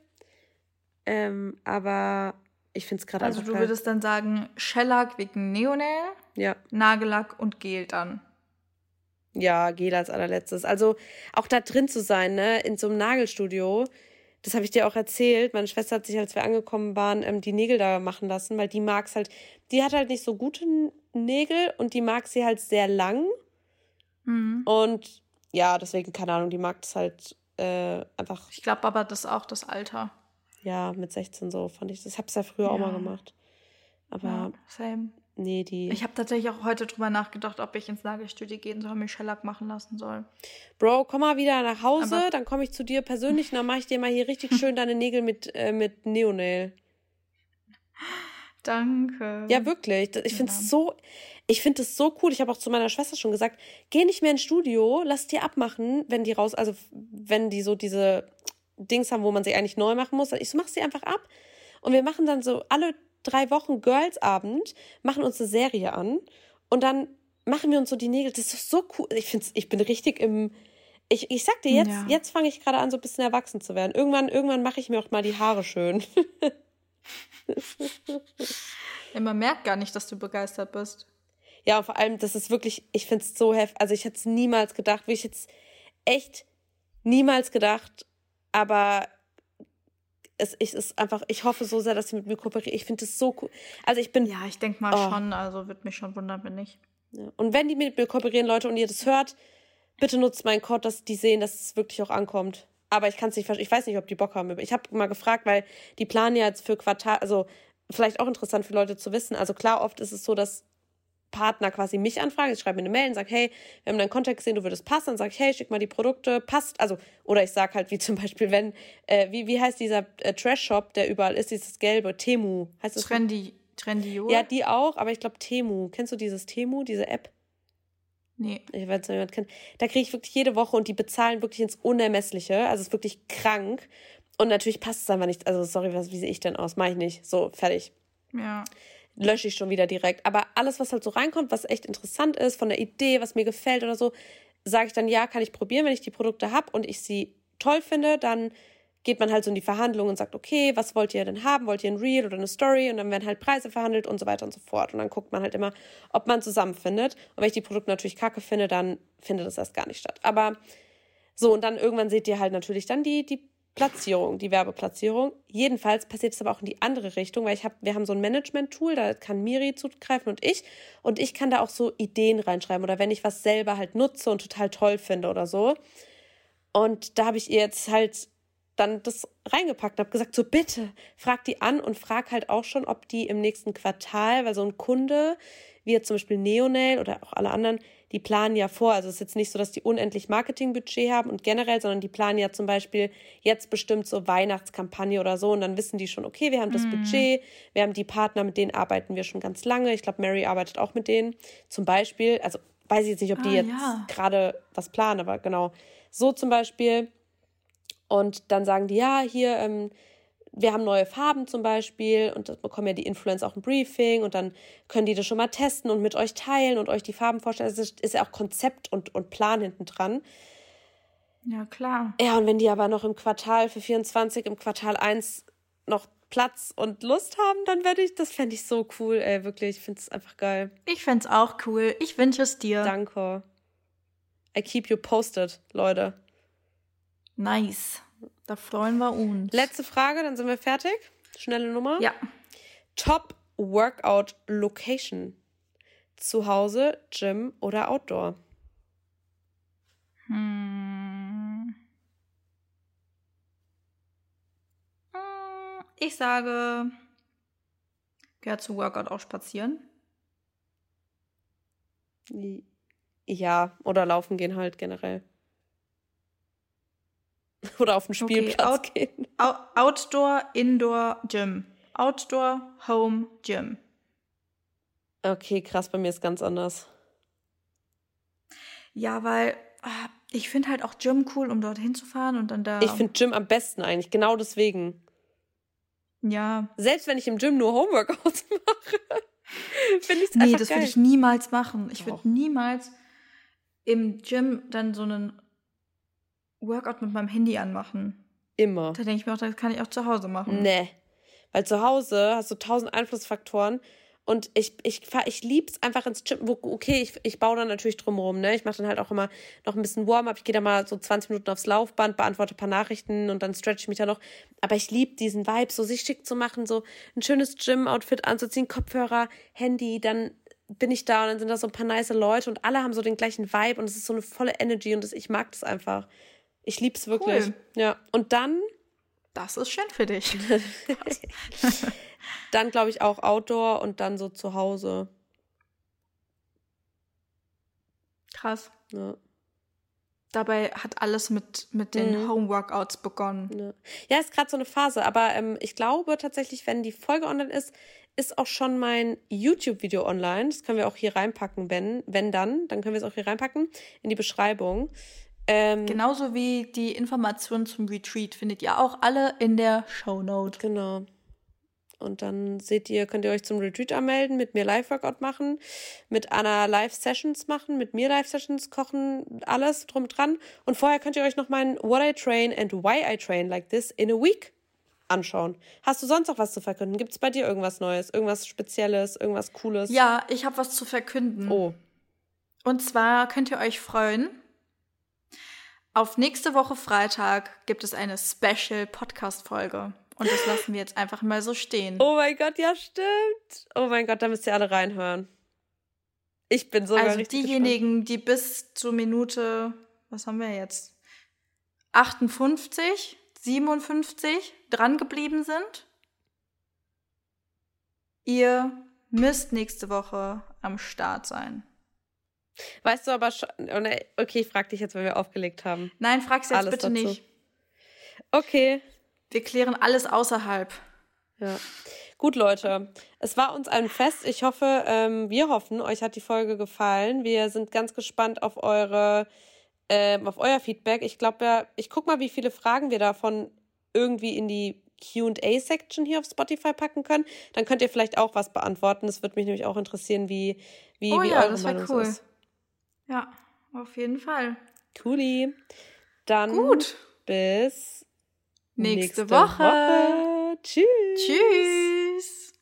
Ähm, aber ich finde es gerade Also du würdest dann sagen, Shellac wegen Neonail, ja. Nagellack und Gel dann. Ja, Gel als allerletztes. Also auch da drin zu sein, ne, in so einem Nagelstudio. Das habe ich dir auch erzählt. Meine Schwester hat sich, als wir angekommen waren, ähm, die Nägel da machen lassen, weil die mag es halt. Die hat halt nicht so gute Nägel und die mag sie halt sehr lang. Mhm. Und ja, deswegen, keine Ahnung, die mag es halt äh, einfach. Ich glaube aber, das ist auch das Alter. Ja, mit 16 so fand ich. Das habe ich ja früher ja. auch mal gemacht. Aber. Ja, same. Nee, die. Ich habe tatsächlich auch heute drüber nachgedacht, ob ich ins Nagelstudio gehen soll, mich Shellac machen lassen soll. Bro, komm mal wieder nach Hause, Aber dann komme ich zu dir persönlich und dann mache ich dir mal hier richtig schön deine Nägel mit, äh, mit Neonail. Danke. Ja, wirklich. Ich finde es ja. so, ich finde es so cool. Ich habe auch zu meiner Schwester schon gesagt, geh nicht mehr ins Studio, lass dir abmachen, wenn die raus, also wenn die so diese Dings haben, wo man sie eigentlich neu machen muss. Ich so, mach sie einfach ab. Und wir machen dann so alle drei Wochen Girls-Abend, machen uns eine Serie an und dann machen wir uns so die Nägel. Das ist so cool. Ich finde ich bin richtig im. Ich, ich sag dir jetzt, ja. jetzt fange ich gerade an, so ein bisschen erwachsen zu werden. Irgendwann, irgendwann mache ich mir auch mal die Haare schön. ja, man merkt gar nicht, dass du begeistert bist. Ja, und vor allem, das ist wirklich, ich finde es so heftig. Also ich hätte es niemals gedacht, wie ich jetzt echt niemals gedacht, aber es, es ist einfach, ich hoffe so sehr, dass sie mit mir kooperieren. Ich finde es so cool. Also ich bin. Ja, ich denke mal oh. schon. Also wird mich schon wundern, wenn nicht. Ja. Und wenn die mit mir kooperieren, Leute, und ihr das hört, bitte nutzt meinen Code, dass die sehen, dass es wirklich auch ankommt. Aber ich kann es nicht verstehen. Ich weiß nicht, ob die Bock haben. Ich habe mal gefragt, weil die planen ja jetzt für Quartal, also vielleicht auch interessant für Leute zu wissen. Also klar, oft ist es so, dass Partner quasi mich anfragen. Ich schreibe mir eine Mail und sage, hey, wir haben deinen Kontakt gesehen, du würdest passen. Dann sage ich, hey, schick mal die Produkte, passt. Also, oder ich sage halt, wie zum Beispiel, wenn, äh, wie, wie heißt dieser äh, Trash-Shop, der überall ist, dieses gelbe, Temu. Heißt das? Trendy, Trendy, Ja, die auch, aber ich glaube Temu. Kennst du dieses Temu, diese App? Nee. Ich weiß nicht, jemand kennt. Da kriege ich wirklich jede Woche und die bezahlen wirklich ins Unermessliche. Also es ist wirklich krank. Und natürlich passt es einfach nicht. Also, sorry, was, wie sehe ich denn aus? Mach ich nicht. So, fertig. Ja lösche ich schon wieder direkt. Aber alles, was halt so reinkommt, was echt interessant ist, von der Idee, was mir gefällt oder so, sage ich dann, ja, kann ich probieren, wenn ich die Produkte habe und ich sie toll finde, dann geht man halt so in die Verhandlungen und sagt, okay, was wollt ihr denn haben? Wollt ihr ein Reel oder eine Story? Und dann werden halt Preise verhandelt und so weiter und so fort. Und dann guckt man halt immer, ob man zusammenfindet. Und wenn ich die Produkte natürlich kacke finde, dann findet das erst gar nicht statt. Aber so, und dann irgendwann seht ihr halt natürlich dann die, die Platzierung, die Werbeplatzierung. Jedenfalls passiert es aber auch in die andere Richtung, weil ich habe, wir haben so ein Management-Tool, da kann Miri zugreifen und ich. Und ich kann da auch so Ideen reinschreiben oder wenn ich was selber halt nutze und total toll finde oder so. Und da habe ich ihr jetzt halt dann das reingepackt und habe gesagt, so bitte, frag die an und frag halt auch schon, ob die im nächsten Quartal, weil so ein Kunde, wie jetzt zum Beispiel Neonail oder auch alle anderen, die planen ja vor. Also es ist jetzt nicht so, dass die unendlich Marketingbudget haben und generell, sondern die planen ja zum Beispiel jetzt bestimmt so Weihnachtskampagne oder so und dann wissen die schon, okay, wir haben das mhm. Budget, wir haben die Partner, mit denen arbeiten wir schon ganz lange. Ich glaube, Mary arbeitet auch mit denen. Zum Beispiel, also weiß ich jetzt nicht, ob die ah, jetzt ja. gerade was planen, aber genau. So zum Beispiel. Und dann sagen die, ja, hier, ähm, wir haben neue Farben zum Beispiel und das bekommen ja die Influencer auch ein Briefing und dann können die das schon mal testen und mit euch teilen und euch die Farben vorstellen. Es ist, ist ja auch Konzept und, und Plan hinten dran. Ja, klar. Ja, und wenn die aber noch im Quartal für 24, im Quartal 1 noch Platz und Lust haben, dann werde ich, das fände ich so cool, ey, wirklich. Ich finde es einfach geil. Ich fände es auch cool. Ich wünsche es dir. Danke. I keep you posted, Leute. Nice. Da freuen wir uns. Letzte Frage, dann sind wir fertig. Schnelle Nummer. Ja. Top Workout Location. Zu Hause, Gym oder Outdoor? Hm. Ich sage, gehört zu Workout auch spazieren. Ja, oder laufen gehen halt generell. Oder auf den Spielplatz okay, out, gehen. Outdoor, Indoor, Gym. Outdoor, Home, Gym. Okay, krass, bei mir ist ganz anders. Ja, weil ah, ich finde halt auch Gym cool, um dorthin zu fahren und dann da. Ich finde Gym am besten eigentlich, genau deswegen. Ja. Selbst wenn ich im Gym nur Homeworkouts mache, finde ich es Nee, das würde ich niemals machen. Ich würde niemals im Gym dann so einen Workout mit meinem Handy anmachen. Immer. Da denke ich mir auch, das kann ich auch zu Hause machen. Nee. Weil zu Hause hast du tausend Einflussfaktoren und ich, ich, ich liebe es einfach ins Gym. Okay, ich, ich baue dann natürlich drumherum. Ne? Ich mache dann halt auch immer noch ein bisschen Warm-up. Ich gehe da mal so 20 Minuten aufs Laufband, beantworte ein paar Nachrichten und dann stretch ich mich da noch. Aber ich liebe diesen Vibe, so sich schick zu machen, so ein schönes Gym-Outfit anzuziehen, Kopfhörer, Handy, dann bin ich da und dann sind da so ein paar nice Leute und alle haben so den gleichen Vibe und es ist so eine volle Energy und das, ich mag das einfach. Ich liebe es wirklich. Cool. Ja. Und dann. Das ist schön für dich. Dann glaube ich auch Outdoor und dann so zu Hause. Krass. Ja. Dabei hat alles mit, mit den mhm. Homeworkouts begonnen. Ja, ja ist gerade so eine Phase, aber ähm, ich glaube tatsächlich, wenn die Folge online ist, ist auch schon mein YouTube-Video online. Das können wir auch hier reinpacken, wenn, wenn dann. Dann können wir es auch hier reinpacken in die Beschreibung. Ähm, Genauso wie die Informationen zum Retreat findet ihr auch alle in der Show Note. Genau. Und dann seht ihr, könnt ihr euch zum Retreat anmelden, mit mir Live-Workout machen, mit Anna Live-Sessions machen, mit mir Live-Sessions kochen, alles drum dran. Und vorher könnt ihr euch noch meinen What I Train and Why I Train Like This in a Week anschauen. Hast du sonst noch was zu verkünden? Gibt es bei dir irgendwas Neues, irgendwas Spezielles, irgendwas Cooles? Ja, ich habe was zu verkünden. Oh. Und zwar könnt ihr euch freuen. Auf nächste Woche Freitag gibt es eine Special Podcast-Folge. Und das lassen wir jetzt einfach mal so stehen. Oh mein Gott, ja, stimmt. Oh mein Gott, da müsst ihr alle reinhören. Ich bin so Also diejenigen, gespannt. die bis zur Minute, was haben wir jetzt? 58, 57 dran geblieben sind. Ihr müsst nächste Woche am Start sein. Weißt du aber schon, oh ne, okay, ich frag dich jetzt, weil wir aufgelegt haben. Nein, frag's jetzt Alles bitte dazu. nicht. Okay. Wir klären alles außerhalb. Ja. Gut, Leute. Es war uns ein Fest. Ich hoffe, ähm, wir hoffen, euch hat die Folge gefallen. Wir sind ganz gespannt auf eure, ähm, auf euer Feedback. Ich glaube, ja, ich guck mal, wie viele Fragen wir davon irgendwie in die QA-Section hier auf Spotify packen können. Dann könnt ihr vielleicht auch was beantworten. Das würde mich nämlich auch interessieren, wie, wie, oh, wie ja, eure das Meinung cool. ist. Ja, auf jeden Fall. Cooli. Dann Gut. bis nächste, nächste Woche. Woche. Tschüss. Tschüss.